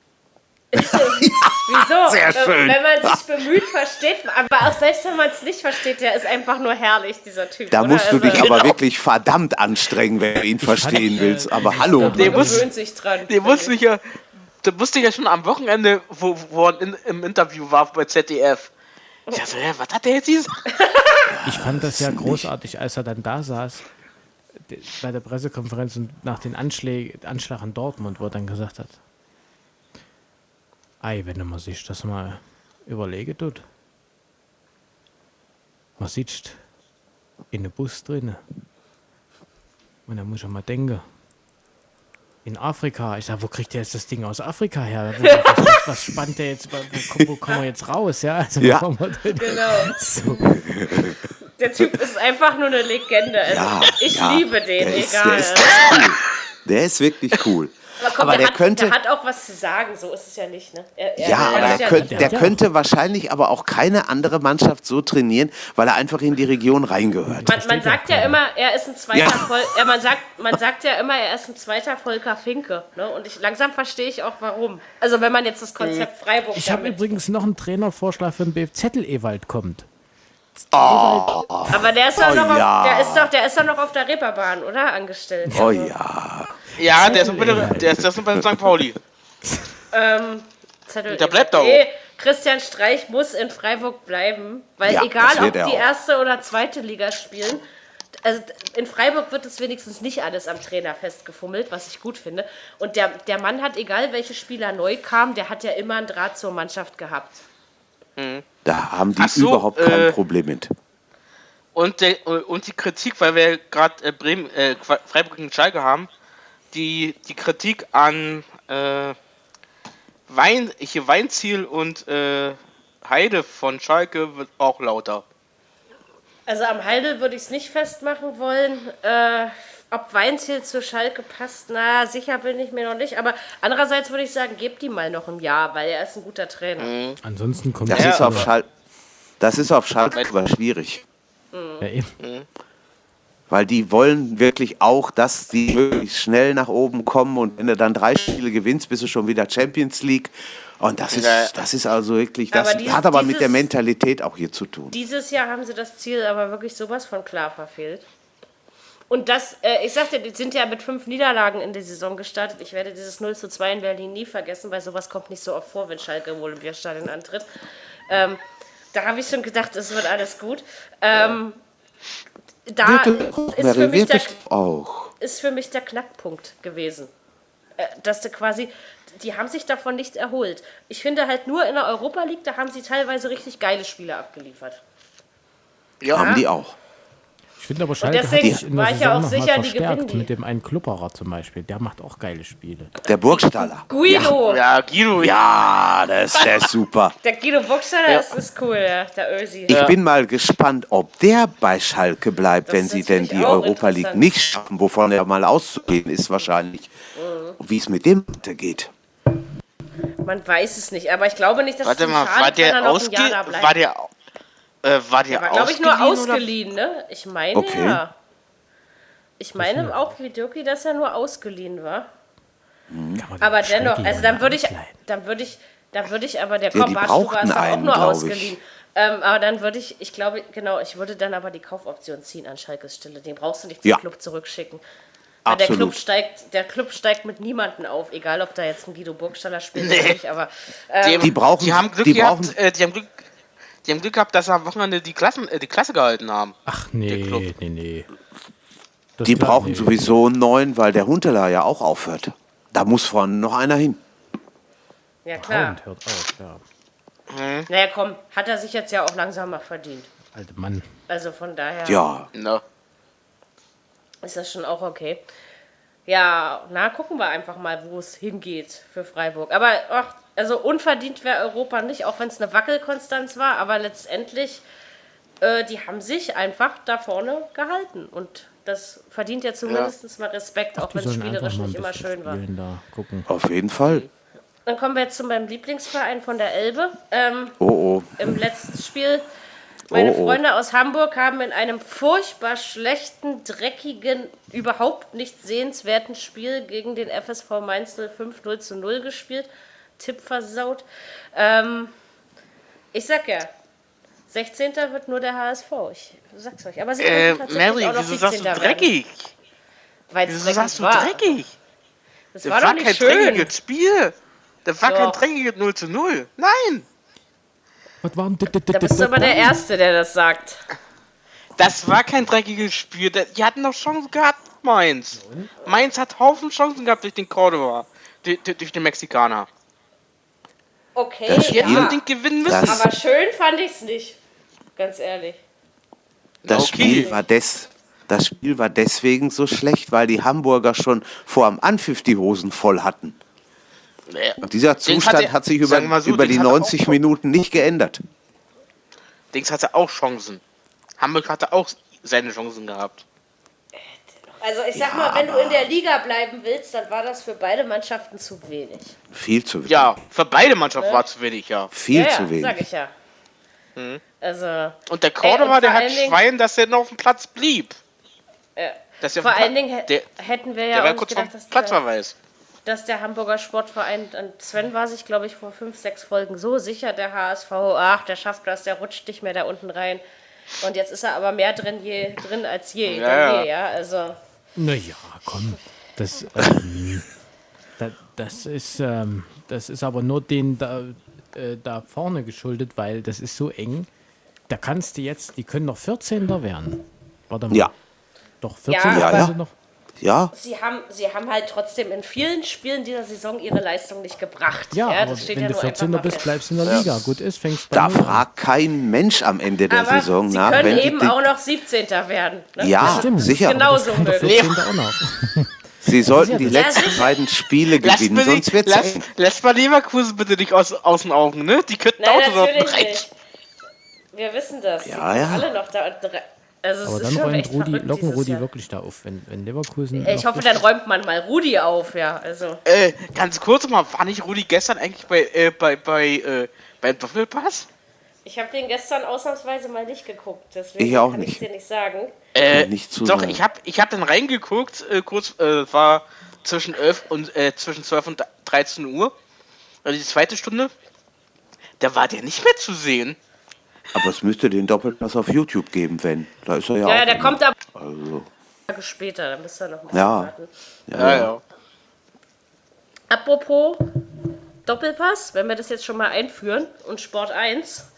Wieso? [LAUGHS] Sehr schön. Wenn man sich bemüht, versteht aber auch selbst wenn man es nicht versteht, der ist einfach nur herrlich, dieser Typ. Da oder? musst du also, dich aber genau. wirklich verdammt anstrengen, wenn du ihn verstehen willst. Aber hallo. Der gewöhnt sich dran. Der wusste ich ja, der wusste ja schon am Wochenende, wo, wo er in, im Interview war bei ZDF. Ich dachte, was hat der jetzt gesagt? [LAUGHS] Ich fand das ja großartig, als er dann da saß bei der Pressekonferenz und nach dem Anschlag, Anschlag in Dortmund, wo er dann gesagt hat, ei, wenn man sich das mal überlege, tut, man sitzt in einem Bus drin und dann muss man mal denken, in Afrika. Ich sag, wo kriegt der jetzt das Ding aus Afrika her? Was, was, was spannt der jetzt? Wo, wo kommen wir jetzt raus? Ja, also, ja. genau. So. Der Typ ist einfach nur eine Legende. Also ja, ich ja. liebe den, der ist, egal. Der ist. Der ist wirklich cool. Aber, komm, aber der, der, hat, könnte, der hat auch was zu sagen, so ist es ja nicht. Ne? Er, er, ja, aber der, könnt, der könnte wahrscheinlich aber auch keine andere Mannschaft so trainieren, weil er einfach in die Region reingehört. Man, man sagt ja immer, er ist ein zweiter ja. Vol ja, man, sagt, man sagt ja immer, er ist ein zweiter Volker Finke. Ne? Und ich, langsam verstehe ich auch warum. Also wenn man jetzt das Konzept Freiburg. Ich habe übrigens noch einen Trainervorschlag für den BFZ Ewald kommt. Oh. Aber der ist, doch oh, noch ja. auf, der, ist doch, der ist doch noch auf der Reeperbahn, oder? Angestellt. Oh ja. Ja, der ist, bei, der, der ist, der ist bei St. Pauli. Ähm, Zettel der bleibt da auch. Christian Streich muss in Freiburg bleiben, weil ja, egal ob die erste oder zweite Liga spielen, also in Freiburg wird es wenigstens nicht alles am Trainer festgefummelt, was ich gut finde. Und der, der Mann hat, egal welche Spieler neu kamen, der hat ja immer einen Draht zur Mannschaft gehabt. Mhm. Da haben die so, überhaupt kein äh, Problem mit. Und, der, und die Kritik, weil wir gerade äh, Bremen, äh, Freiburg und Schalke haben, die, die Kritik an äh, Wein, hier Weinziel und äh, Heide von Schalke wird auch lauter. Also am Heide würde ich es nicht festmachen wollen. Äh, ob Weinziel zu Schalke passt, na, sicher bin ich mir noch nicht. Aber andererseits würde ich sagen, gebt ihm mal noch ein Jahr, weil er ist ein guter Trainer. Mhm. Ansonsten kommt das ist auf Schalke. Das ist auf Schalke aber schwierig. Mhm. Ja, eben. Mhm. weil die wollen wirklich auch, dass die möglichst schnell nach oben kommen und wenn du dann drei Spiele gewinnst, bist du schon wieder Champions League. Und das ist, das ist also wirklich, das aber dieses, hat aber dieses, mit der Mentalität auch hier zu tun. Dieses Jahr haben sie das Ziel aber wirklich sowas von klar verfehlt. Und das, äh, ich sagte, die sind ja mit fünf Niederlagen in die Saison gestartet. Ich werde dieses 0 zu 2 in Berlin nie vergessen, weil sowas kommt nicht so oft vor, wenn Schalke im Olympiastadion antritt. Ähm, da habe ich schon gedacht, es wird alles gut. Ähm, da ist für, mich der, auch. ist für mich der Knackpunkt gewesen. Äh, dass du quasi, die haben sich davon nicht erholt. Ich finde halt nur in der Europa League, da haben sie teilweise richtig geile Spiele abgeliefert. Ja, haben die auch finde aber Schalke hat sich in der Saison ja auch sicher, verstärkt mit dem einen Klupperer zum Beispiel. Der macht auch geile Spiele. Der Burgstaller. Guido. Ja, ja Guido. Ja, ist, der ist super. [LAUGHS] Der Guido Burgstaller ja. ist, ist cool, ja, der Ösi. Ich bin mal gespannt, ob der bei Schalke bleibt, das wenn sie denn die Europa League nicht schaffen, wovon er mal auszugehen ist wahrscheinlich. Mhm. Wie es mit dem geht. Man weiß es nicht, aber ich glaube nicht, dass Warte es mal, war der, ausge war der äh, war der, der war, glaube ich, nur ausgeliehen, oder? ne? Ich meine okay. ja. Ich meine auch wie Dirki, dass er nur ausgeliehen war. Mhm. Aber dennoch, also dann würde ich, dann würde ich, dann würde ich aber, der ja, war auch nur ausgeliehen. Ähm, aber dann würde ich, ich glaube, genau, ich würde dann aber die Kaufoption ziehen an Schalkes Stelle. Den brauchst du nicht zum ja. Club zurückschicken. Weil der Club steigt, der Club steigt mit niemandem auf, egal ob da jetzt ein Guido Burgstaller spielt nee. oder nicht, aber ähm, die, die, brauchen, die haben Glück die gehabt, brauchen, äh, die haben Glück, die haben Glück gehabt, dass sie am Wochenende die, Klassen, äh, die Klasse gehalten haben. Ach nee, nee, nee. Das die brauchen nee. sowieso einen neuen, weil der Hunteler ja auch aufhört. Da muss vorne noch einer hin. Ja, klar. hört auf, ja. Mhm. Naja, komm, hat er sich jetzt ja auch langsam mal verdient. Alte Mann. Also von daher. Ja. No. Ist das schon auch okay. Ja, na, gucken wir einfach mal, wo es hingeht für Freiburg. Aber ach, also unverdient wäre Europa nicht, auch wenn es eine Wackelkonstanz war, aber letztendlich, äh, die haben sich einfach da vorne gehalten. Und das verdient ja zumindest ja. mal Respekt, Ach, auch wenn es spielerisch nicht immer schön war. Auf jeden Fall. Dann kommen wir jetzt zu meinem Lieblingsverein von der Elbe. Ähm, oh oh. Im letzten Spiel. Meine oh, oh. Freunde aus Hamburg haben in einem furchtbar schlechten, dreckigen, überhaupt nicht sehenswerten Spiel gegen den FSV Mainz 05 0 zu 0 gespielt. Tipp versaut. Ähm, ich sag ja, 16. wird nur der HSV. Ich sag's euch. Aber sie äh, Mary, auch noch wieso sagst du dreckig? Weil wieso sagst du war. dreckig? Das, das war, war kein schön. dreckiges Spiel. Das war doch. kein dreckiges 0 zu 0. Nein! Was war Da bist du aber der Erste, der das sagt. Das war kein dreckiges Spiel. Die hatten noch Chancen gehabt, Mainz. Mainz hat Haufen Chancen gehabt durch den Cordova. Durch den Mexikaner. Okay, das Spiel, ja. gewinnen müssen. aber schön fand ich es nicht. Ganz ehrlich. Das okay. Spiel war des, das Spiel war deswegen so schlecht, weil die Hamburger schon vor am Anpfiff die Hosen voll hatten. Und dieser Zustand hat, er, hat sich über, so, über die 90 Minuten nicht geändert. Dings hatte auch Chancen. Hamburg hatte auch seine Chancen gehabt. Also ich sag ja, mal, wenn du in der Liga bleiben willst, dann war das für beide Mannschaften zu wenig. Viel zu wenig. Ja, für beide Mannschaften ne? war zu wenig, ja. Viel ja, zu wenig. Sag ich ja. Mhm. Also, und der Cordova, der hat Dingen, Schwein, dass er noch auf dem Platz blieb. Ja. Dass vor allen Dingen der, hätten wir ja auch kurz gedacht, dass Platzverweis. Der, dass der Hamburger Sportverein, und Sven war sich, glaube ich, vor fünf, sechs Folgen so sicher, der HSV, ach, der schafft das, der rutscht nicht mehr da unten rein. Und jetzt ist er aber mehr drin, je, drin als je. Ja, je, ja. Also, naja, komm. Das, ähm, da, das, ist, ähm, das ist aber nur den da, äh, da vorne geschuldet, weil das ist so eng. Da kannst du jetzt, die können noch 14. werden. Warte mal. Ja. Doch, 14. Ja, ja. noch. Ja. Sie haben, sie haben halt trotzdem in vielen Spielen dieser Saison ihre Leistung nicht gebracht. Ja, ja aber wenn ja du 14. bist, bleibst du in der Liga. Gut ist, fängst Da fragt kein Mensch am Ende der aber Saison sie nach. können eben auch noch 17. werden. Ne? Ja, Stimmt. sicher. Genauso möglich. [LAUGHS] Sie sollten die letzten beiden Spiele gewinnen, sonst wird es Lässt mal Leverkusen bitte nicht aus, aus den Augen, ne? Die könnten Nein, auch natürlich nicht. Wir wissen das. Ja, ja. Alle noch da also Aber dann räumt Rudi, locken Rudi Jahr. wirklich da auf, wenn, wenn Leverkusen. Ich hoffe, dann räumt man mal Rudi auf, ja. Also. Äh, ganz kurz mal, war nicht Rudi gestern eigentlich bei, äh, bei, bei, äh, beim Doppelpass? Ich habe den gestern ausnahmsweise mal nicht geguckt, deswegen ich auch kann nicht. ich dir nicht sagen. Äh, nicht zu doch, sagen. ich habe ich hab dann reingeguckt, äh, kurz, äh, war zwischen 11 und äh, zwischen 12 und 13 Uhr. Also die zweite Stunde. Da war der nicht mehr zu sehen. Aber es müsste den Doppelpass auf YouTube geben, wenn. Da ist er ja. Ja, ja der immer. kommt aber also. Tage später, dann müsst ihr noch ein ja. warten. Ja, ja. ja. Apropos Doppelpass, wenn wir das jetzt schon mal einführen und Sport 1,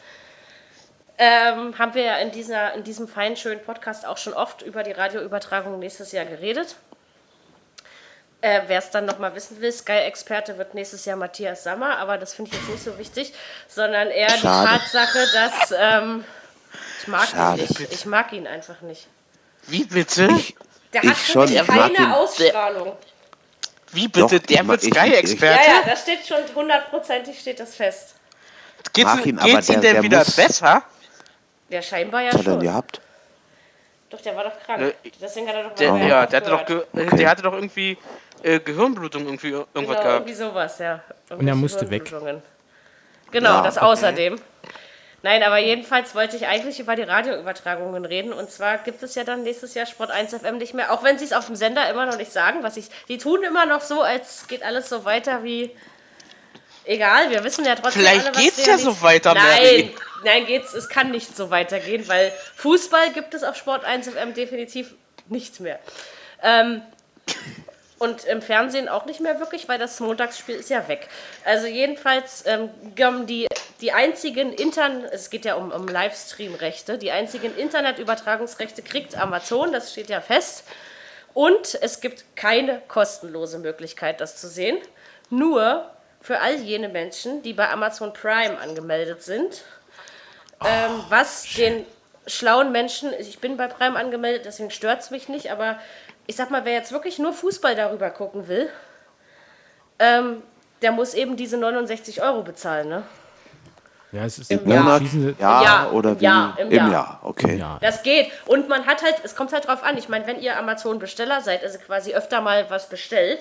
ähm, haben wir ja in, dieser, in diesem feinen, schönen Podcast auch schon oft über die Radioübertragung nächstes Jahr geredet. Äh, Wer es dann nochmal wissen will, Sky-Experte wird nächstes Jahr Matthias Sammer, aber das finde ich jetzt nicht so wichtig, sondern eher Schade. die Tatsache, dass ähm, ich mag Schade. ihn nicht. Ich mag ihn einfach nicht. Wie bitte? Ich, der hat schon, keine Ausstrahlung. Wie bitte? Doch, der wird Sky-Experte? Ja, ja, da steht schon hundertprozentig steht das fest. Geht's, ihn, geht's ihm denn wieder besser? Der scheinbar ja Was schon. hat er denn gehabt? Doch, der war doch krank. Äh, Deswegen hat er doch der, Ja, der hatte doch, okay. der hatte doch irgendwie äh, Gehirnblutung irgendwie irgendwas genau, gehabt. irgendwie sowas, ja. Und er musste weg. Genau, ja, das okay. außerdem. Nein, aber jedenfalls wollte ich eigentlich über die Radioübertragungen reden. Und zwar gibt es ja dann nächstes Jahr Sport 1 FM nicht mehr, auch wenn sie es auf dem Sender immer noch nicht sagen, was ich. Die tun immer noch so, als geht alles so weiter wie. Egal, wir wissen ja trotzdem. Vielleicht alle, geht's ja so weiter, Nein, Mary. nein, geht's. Es kann nicht so weitergehen, weil Fußball gibt es auf Sport 1 FM definitiv nicht mehr. Ähm, und im Fernsehen auch nicht mehr wirklich, weil das Montagsspiel ist ja weg. Also jedenfalls ähm, die, die einzigen Intern, es geht ja um, um Livestream-Rechte, die einzigen Internetübertragungsrechte kriegt Amazon, das steht ja fest. Und es gibt keine kostenlose Möglichkeit, das zu sehen. Nur für all jene Menschen, die bei Amazon Prime angemeldet sind. Ähm, was den schlauen Menschen, ich bin bei Prime angemeldet, deswegen stört es mich nicht, aber ich sag mal, wer jetzt wirklich nur Fußball darüber gucken will, ähm, der muss eben diese 69 Euro bezahlen, ne? Ja, es ist im Monat, Jahr, ja, oder wie? Jahr, im, Jahr. Im Jahr, okay. Jahr. Das geht. Und man hat halt, es kommt halt drauf an. Ich meine, wenn ihr Amazon-Besteller seid, also quasi öfter mal was bestellt,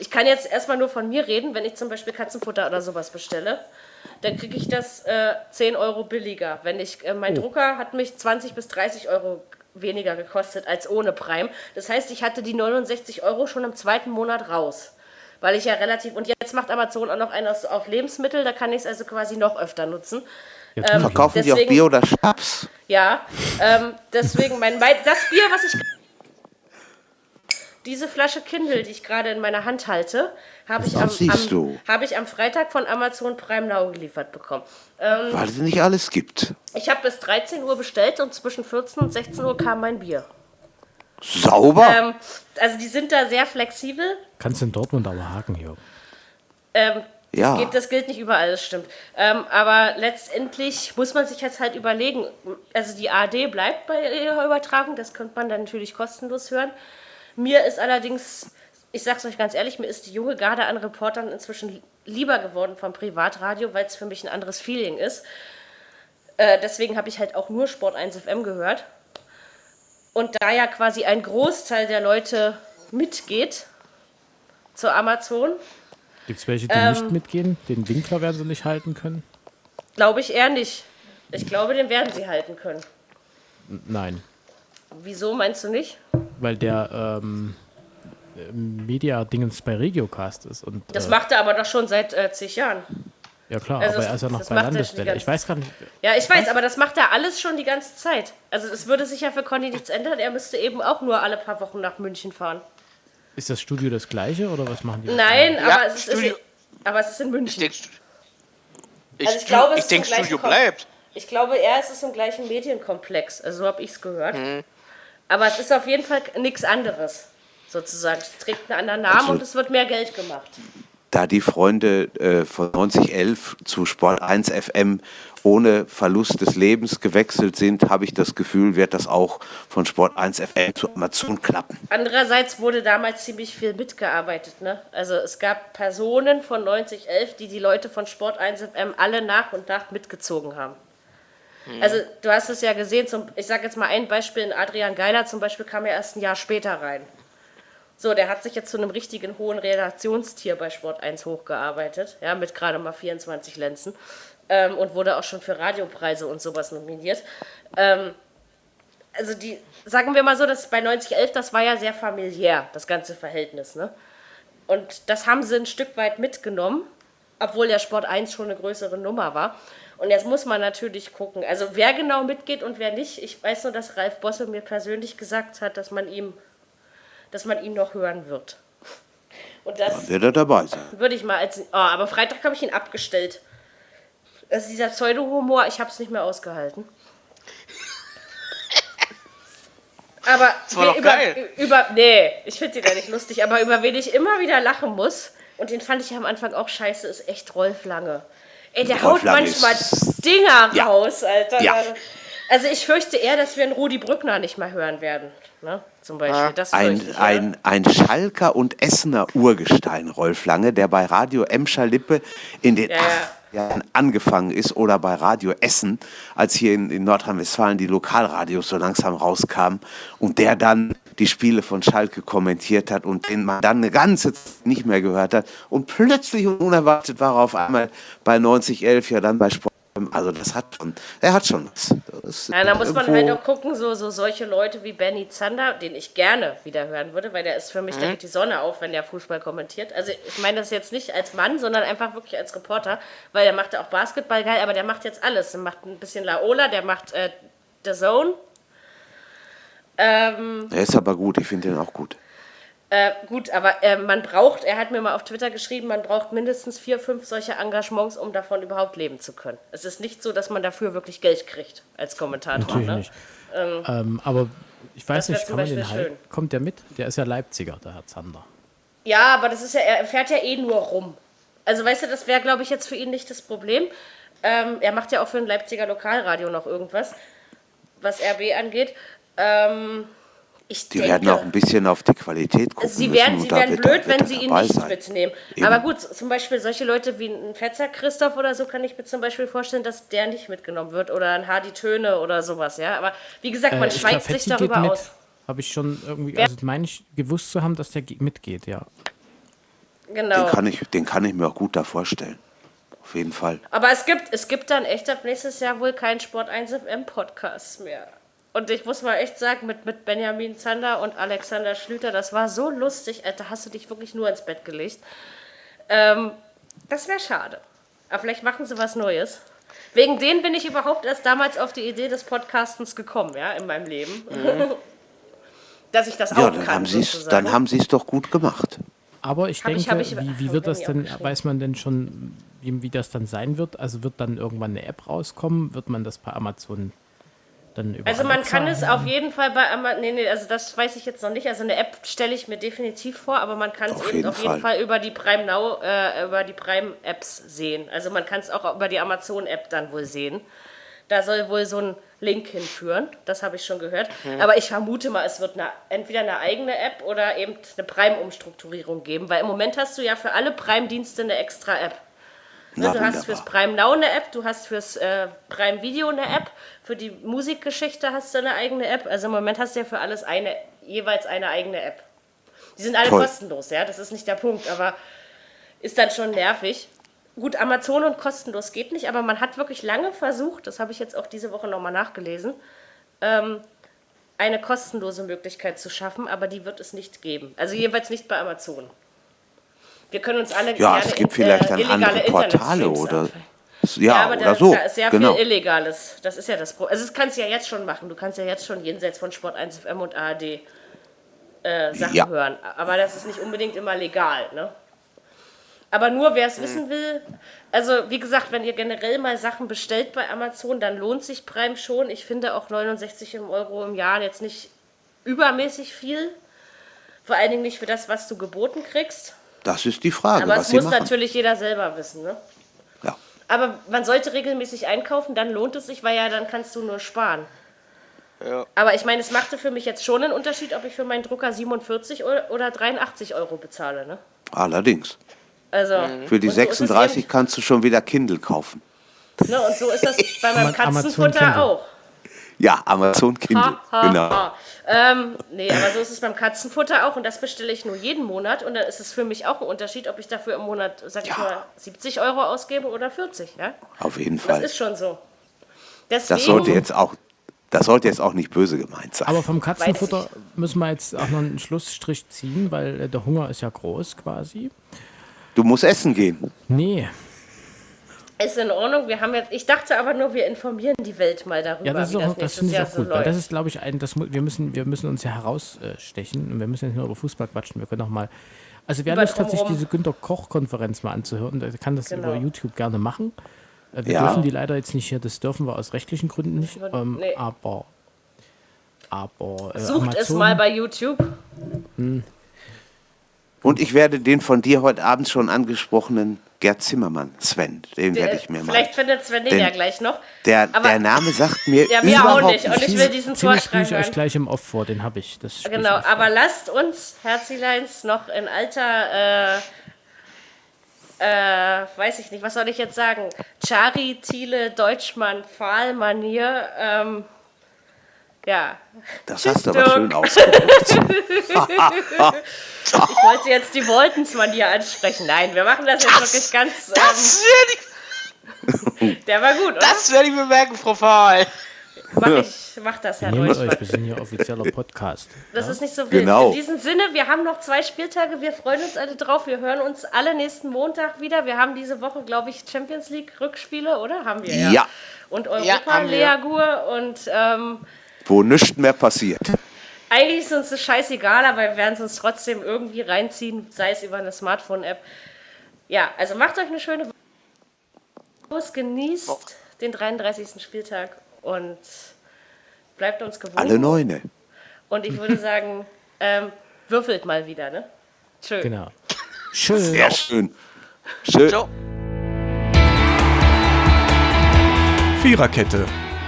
ich kann jetzt erstmal nur von mir reden, wenn ich zum Beispiel Katzenfutter oder sowas bestelle, dann kriege ich das äh, 10 Euro billiger. Wenn ich, äh, mein oh. Drucker hat mich 20 bis 30 Euro weniger gekostet als ohne Prime. Das heißt, ich hatte die 69 Euro schon im zweiten Monat raus. Weil ich ja relativ. Und jetzt macht Amazon auch noch einen auf Lebensmittel, da kann ich es also quasi noch öfter nutzen. Ähm, verkaufen deswegen, die auch Bier oder Schnaps? Ja, ähm, deswegen mein, mein, das Bier, was ich diese Flasche Kindle, die ich gerade in meiner Hand halte, habe ich, am, am, hab ich am Freitag von Amazon Prime Now geliefert bekommen. Ähm, Weil es nicht alles gibt. Ich habe bis 13 Uhr bestellt und zwischen 14 und 16 Uhr kam mein Bier. Sauber? Ähm, also die sind da sehr flexibel. Kannst du in Dortmund aber haken hier. Ähm, ja. Das, geht, das gilt nicht überall, das stimmt. Ähm, aber letztendlich muss man sich jetzt halt überlegen, also die AD bleibt bei ihrer Übertragung, das könnte man dann natürlich kostenlos hören. Mir ist allerdings, ich sag's euch ganz ehrlich, mir ist die junge Garde an Reportern inzwischen lieber geworden vom Privatradio, weil es für mich ein anderes Feeling ist. Äh, deswegen habe ich halt auch nur Sport 1 FM gehört. Und da ja quasi ein Großteil der Leute mitgeht zu Amazon. Gibt es welche, die ähm, nicht mitgehen? Den Winkler werden sie nicht halten können? Glaube ich eher nicht. Ich glaube, den werden sie halten können. Nein. Wieso meinst du nicht? Weil der ähm, Media-Dingens bei Regiocast ist. Und, das äh, macht er aber doch schon seit äh, zig Jahren. Ja klar, also aber er ist ja noch bei Landesstelle. Ich weiß gar nicht. Ja, ich weiß, aber das macht er alles schon die ganze Zeit. Also es würde sich ja für Conny nichts ändern. Er müsste eben auch nur alle paar Wochen nach München fahren. Ist das Studio das gleiche oder was machen die? Nein, aber, ja, es ist, aber es ist in München. Ich, ich, also ich glaube, ich denke, Studio bleibt. Ich glaube, er ist es im gleichen Medienkomplex. Also so habe ich es gehört. Mhm. Aber es ist auf jeden Fall nichts anderes, sozusagen. Es trägt einen anderen Namen also, und es wird mehr Geld gemacht. Da die Freunde äh, von 9011 zu Sport 1 FM ohne Verlust des Lebens gewechselt sind, habe ich das Gefühl, wird das auch von Sport 1 FM zu Amazon klappen. Andererseits wurde damals ziemlich viel mitgearbeitet. Ne? Also es gab Personen von 9011, die die Leute von Sport 1 FM alle nach und nach mitgezogen haben. Mhm. Also du hast es ja gesehen, zum, ich sage jetzt mal ein Beispiel, Adrian Geiler zum Beispiel kam ja erst ein Jahr später rein. So, der hat sich jetzt zu einem richtigen hohen Redaktionstier bei Sport 1 hochgearbeitet, ja, mit gerade mal 24 Lenzen ähm, und wurde auch schon für Radiopreise und sowas nominiert. Ähm, also die, sagen wir mal so, dass bei 9011, das war ja sehr familiär, das ganze Verhältnis, ne? Und das haben sie ein Stück weit mitgenommen, obwohl der Sport 1 schon eine größere Nummer war. Und jetzt muss man natürlich gucken, also wer genau mitgeht und wer nicht. Ich weiß nur, dass Ralf Bosse mir persönlich gesagt hat, dass man ihm, dass man ihn noch hören wird. Und das Dann wird er dabei sein. Würde ich mal als. Oh, aber Freitag habe ich ihn abgestellt. Also dieser Pseudo-Humor, ich habe es nicht mehr ausgehalten. Aber das war doch über, geil. über. Nee, ich finde den ja nicht lustig, aber über wen ich immer wieder lachen muss, und den fand ich am Anfang auch scheiße, ist echt Rolf Lange. Ey, der Rolf haut Lange manchmal Dinger ja. raus, Alter. Ja. Also ich fürchte eher, dass wir einen Rudi Brückner nicht mehr hören werden. Ne? Zum Beispiel. Das ein, ich, ein, ein Schalker und Essener Urgestein, Rolf Lange, der bei Radio Emscher Lippe in den ja, Jahren angefangen ist oder bei Radio Essen, als hier in, in Nordrhein-Westfalen die Lokalradios so langsam rauskamen und der dann die Spiele von Schalke kommentiert hat und den man dann eine ganze Zeit nicht mehr gehört hat und plötzlich und unerwartet war er auf einmal bei 9011 ja dann bei Sport also das hat schon, er hat schon was. ja, da muss man halt auch gucken, so, so solche Leute wie Benny Zander, den ich gerne wieder hören würde, weil der ist für mich, mhm. da geht die Sonne auf, wenn der Fußball kommentiert. Also ich meine das jetzt nicht als Mann, sondern einfach wirklich als Reporter, weil der macht ja auch Basketball geil, aber der macht jetzt alles. Der macht ein bisschen Laola, der macht äh, The Zone. Ähm, er ist aber gut, ich finde ihn auch gut. Äh, gut, aber äh, man braucht, er hat mir mal auf Twitter geschrieben, man braucht mindestens vier, fünf solche Engagements, um davon überhaupt leben zu können. Es ist nicht so, dass man dafür wirklich Geld kriegt als Kommentator. Natürlich ne? nicht. Ähm, ähm, aber ich weiß nicht, kann man den halten? Kommt der mit? Der ist ja Leipziger, der Herr Zander. Ja, aber das ist ja, er fährt ja eh nur rum. Also weißt du, das wäre, glaube ich, jetzt für ihn nicht das Problem. Ähm, er macht ja auch für ein Leipziger Lokalradio noch irgendwas, was RB angeht. Ähm, ich die denke, werden auch ein bisschen auf die Qualität gucken. Sie werden, sie werden blöd, wenn sie ihn nicht sein. mitnehmen. Eben. Aber gut, zum Beispiel solche Leute wie ein Fetzer Christoph oder so kann ich mir zum Beispiel vorstellen, dass der nicht mitgenommen wird. Oder ein Hardy Töne oder sowas, ja. Aber wie gesagt, man äh, schweigt sich darüber aus. Habe ich schon irgendwie, also meine ich gewusst zu haben, dass der mitgeht, ja. Genau. Den kann ich, den kann ich mir auch gut da vorstellen. Auf jeden Fall. Aber es gibt, es gibt dann echt ab nächstes Jahr wohl keinen Sport 1 FM Podcast mehr. Und ich muss mal echt sagen, mit, mit Benjamin Zander und Alexander Schlüter, das war so lustig. Alter, hast du dich wirklich nur ins Bett gelegt. Ähm, das wäre schade. Aber vielleicht machen sie was Neues. Wegen denen bin ich überhaupt erst damals auf die Idee des Podcastens gekommen, ja, in meinem Leben. Mhm. [LAUGHS] Dass ich das ja, auch dann kann. Haben dann haben sie es doch gut gemacht. Aber ich hab denke, ich, ich, wie, wie wird das denn, weiß man denn schon, wie, wie das dann sein wird? Also wird dann irgendwann eine App rauskommen? Wird man das bei Amazon dann über Also man kann es auf jeden Fall bei Amazon, nee, nee, also das weiß ich jetzt noch nicht. Also eine App stelle ich mir definitiv vor, aber man kann es eben auf jeden Fall über die Prime Now, äh, über die Prime Apps sehen. Also man kann es auch über die Amazon App dann wohl sehen. Da soll wohl so ein Link hinführen, das habe ich schon gehört. Mhm. Aber ich vermute mal, es wird eine, entweder eine eigene App oder eben eine Prime-Umstrukturierung geben, weil im Moment hast du ja für alle Prime-Dienste eine extra App. Na, du hast fürs Prime Now eine App, du hast fürs äh, Prime Video eine App, für die Musikgeschichte hast du eine eigene App. Also im Moment hast du ja für alles eine, jeweils eine eigene App. Die sind alle Toll. kostenlos, ja, das ist nicht der Punkt, aber ist dann schon nervig. Gut, Amazon und kostenlos geht nicht, aber man hat wirklich lange versucht, das habe ich jetzt auch diese Woche nochmal nachgelesen, ähm, eine kostenlose Möglichkeit zu schaffen, aber die wird es nicht geben. Also jeweils nicht bei Amazon. Wir können uns alle ja, es gibt vielleicht äh, dann andere Portale oder ja, ja, aber oder da, so. da ist sehr genau. viel Illegales. Das ist ja das Problem. Also das kannst du ja jetzt schon machen. Du kannst ja jetzt schon jenseits von Sport 1 FM und ARD äh, Sachen ja. hören. Aber das ist nicht unbedingt immer legal, ne? Aber nur wer es hm. wissen will, also wie gesagt, wenn ihr generell mal Sachen bestellt bei Amazon, dann lohnt sich Prime schon. Ich finde auch 69 Euro im Jahr jetzt nicht übermäßig viel. Vor allen Dingen nicht für das, was du geboten kriegst. Das ist die Frage. Aber es muss natürlich jeder selber wissen, ne? Aber man sollte regelmäßig einkaufen, dann lohnt es sich, weil ja dann kannst du nur sparen. Ja. Aber ich meine, es machte für mich jetzt schon einen Unterschied, ob ich für meinen Drucker 47 oder 83 Euro bezahle, ne? Allerdings. Also, mhm. Für die so 36 kannst du schon wieder Kindle kaufen. Ne, und so ist das bei meinem Katzenfutter auch. Ja, Amazon Kindle, ha, ha, genau. Ha. Ähm, nee, aber so ist es beim Katzenfutter auch und das bestelle ich nur jeden Monat und dann ist es für mich auch ein Unterschied, ob ich dafür im Monat, sag ja. ich mal, 70 Euro ausgebe oder 40. Ja? Auf jeden Fall. Das ist schon so. Deswegen, das sollte jetzt auch das sollte jetzt auch nicht böse gemeint sein. Aber vom Katzenfutter müssen wir jetzt auch noch einen Schlussstrich ziehen, weil äh, der Hunger ist ja groß quasi. Du musst essen gehen. Nee. Ist in Ordnung. Wir haben jetzt, ich dachte aber nur, wir informieren die Welt mal darüber. Ja, das, ist auch, das, das finde ich auch gut. So weil das ist, glaube ich, ein, das, wir, müssen, wir müssen uns ja herausstechen und wir müssen nicht nur über Fußball quatschen. Wir können auch mal. Also, wer Lust hat, sich diese Günter Koch-Konferenz mal anzuhören, der kann das genau. über YouTube gerne machen. Äh, wir ja. dürfen die leider jetzt nicht hier, das dürfen wir aus rechtlichen Gründen nicht. Ähm, nee. Aber. aber äh, Sucht Amazon, es mal bei YouTube. Hm. Und ich werde den von dir heute Abend schon angesprochenen Gerd Zimmermann, Sven, den werde ich mir mal. Vielleicht findet Sven den, ja gleich noch. Der, der Name sagt mir ja, mir überhaupt auch nicht. Und ich will diesen Vortrag ich euch gleich im Off vor, den habe ich. Das genau, aber lasst uns Herzileins noch in alter, äh, äh, weiß ich nicht, was soll ich jetzt sagen? Chari, Thiele, Deutschmann, Pfahl-Manier, ähm, ja. Das hast du aber schön ausgedrückt. [LAUGHS] ich wollte jetzt die Woltens-Manier ansprechen. Nein, wir machen das jetzt das, wirklich ganz. Das ähm, [LAUGHS] Der war gut, oder? Das werde ich bemerken, Frau Fahl. Mach, ich, mach das, Herr Nehmt euch, wir sind hier offizieller Podcast. Das ja? ist nicht so wild. Genau. In diesem Sinne, wir haben noch zwei Spieltage, wir freuen uns alle drauf. Wir hören uns alle nächsten Montag wieder. Wir haben diese Woche, glaube ich, Champions League Rückspiele, oder? Haben wir ja. Ja. Und Europa, ja, Leagur und ähm, wo nichts mehr passiert. Eigentlich ist uns das scheißegal, aber wir werden es uns trotzdem irgendwie reinziehen, sei es über eine Smartphone-App. Ja, also macht euch eine schöne Woche, genießt den 33. Spieltag und bleibt uns gewogen. Alle Neune. Und ich würde sagen, ähm, würfelt mal wieder, ne? Schön. Genau. Schön. Sehr schön. Schön. Ciao. Viererkette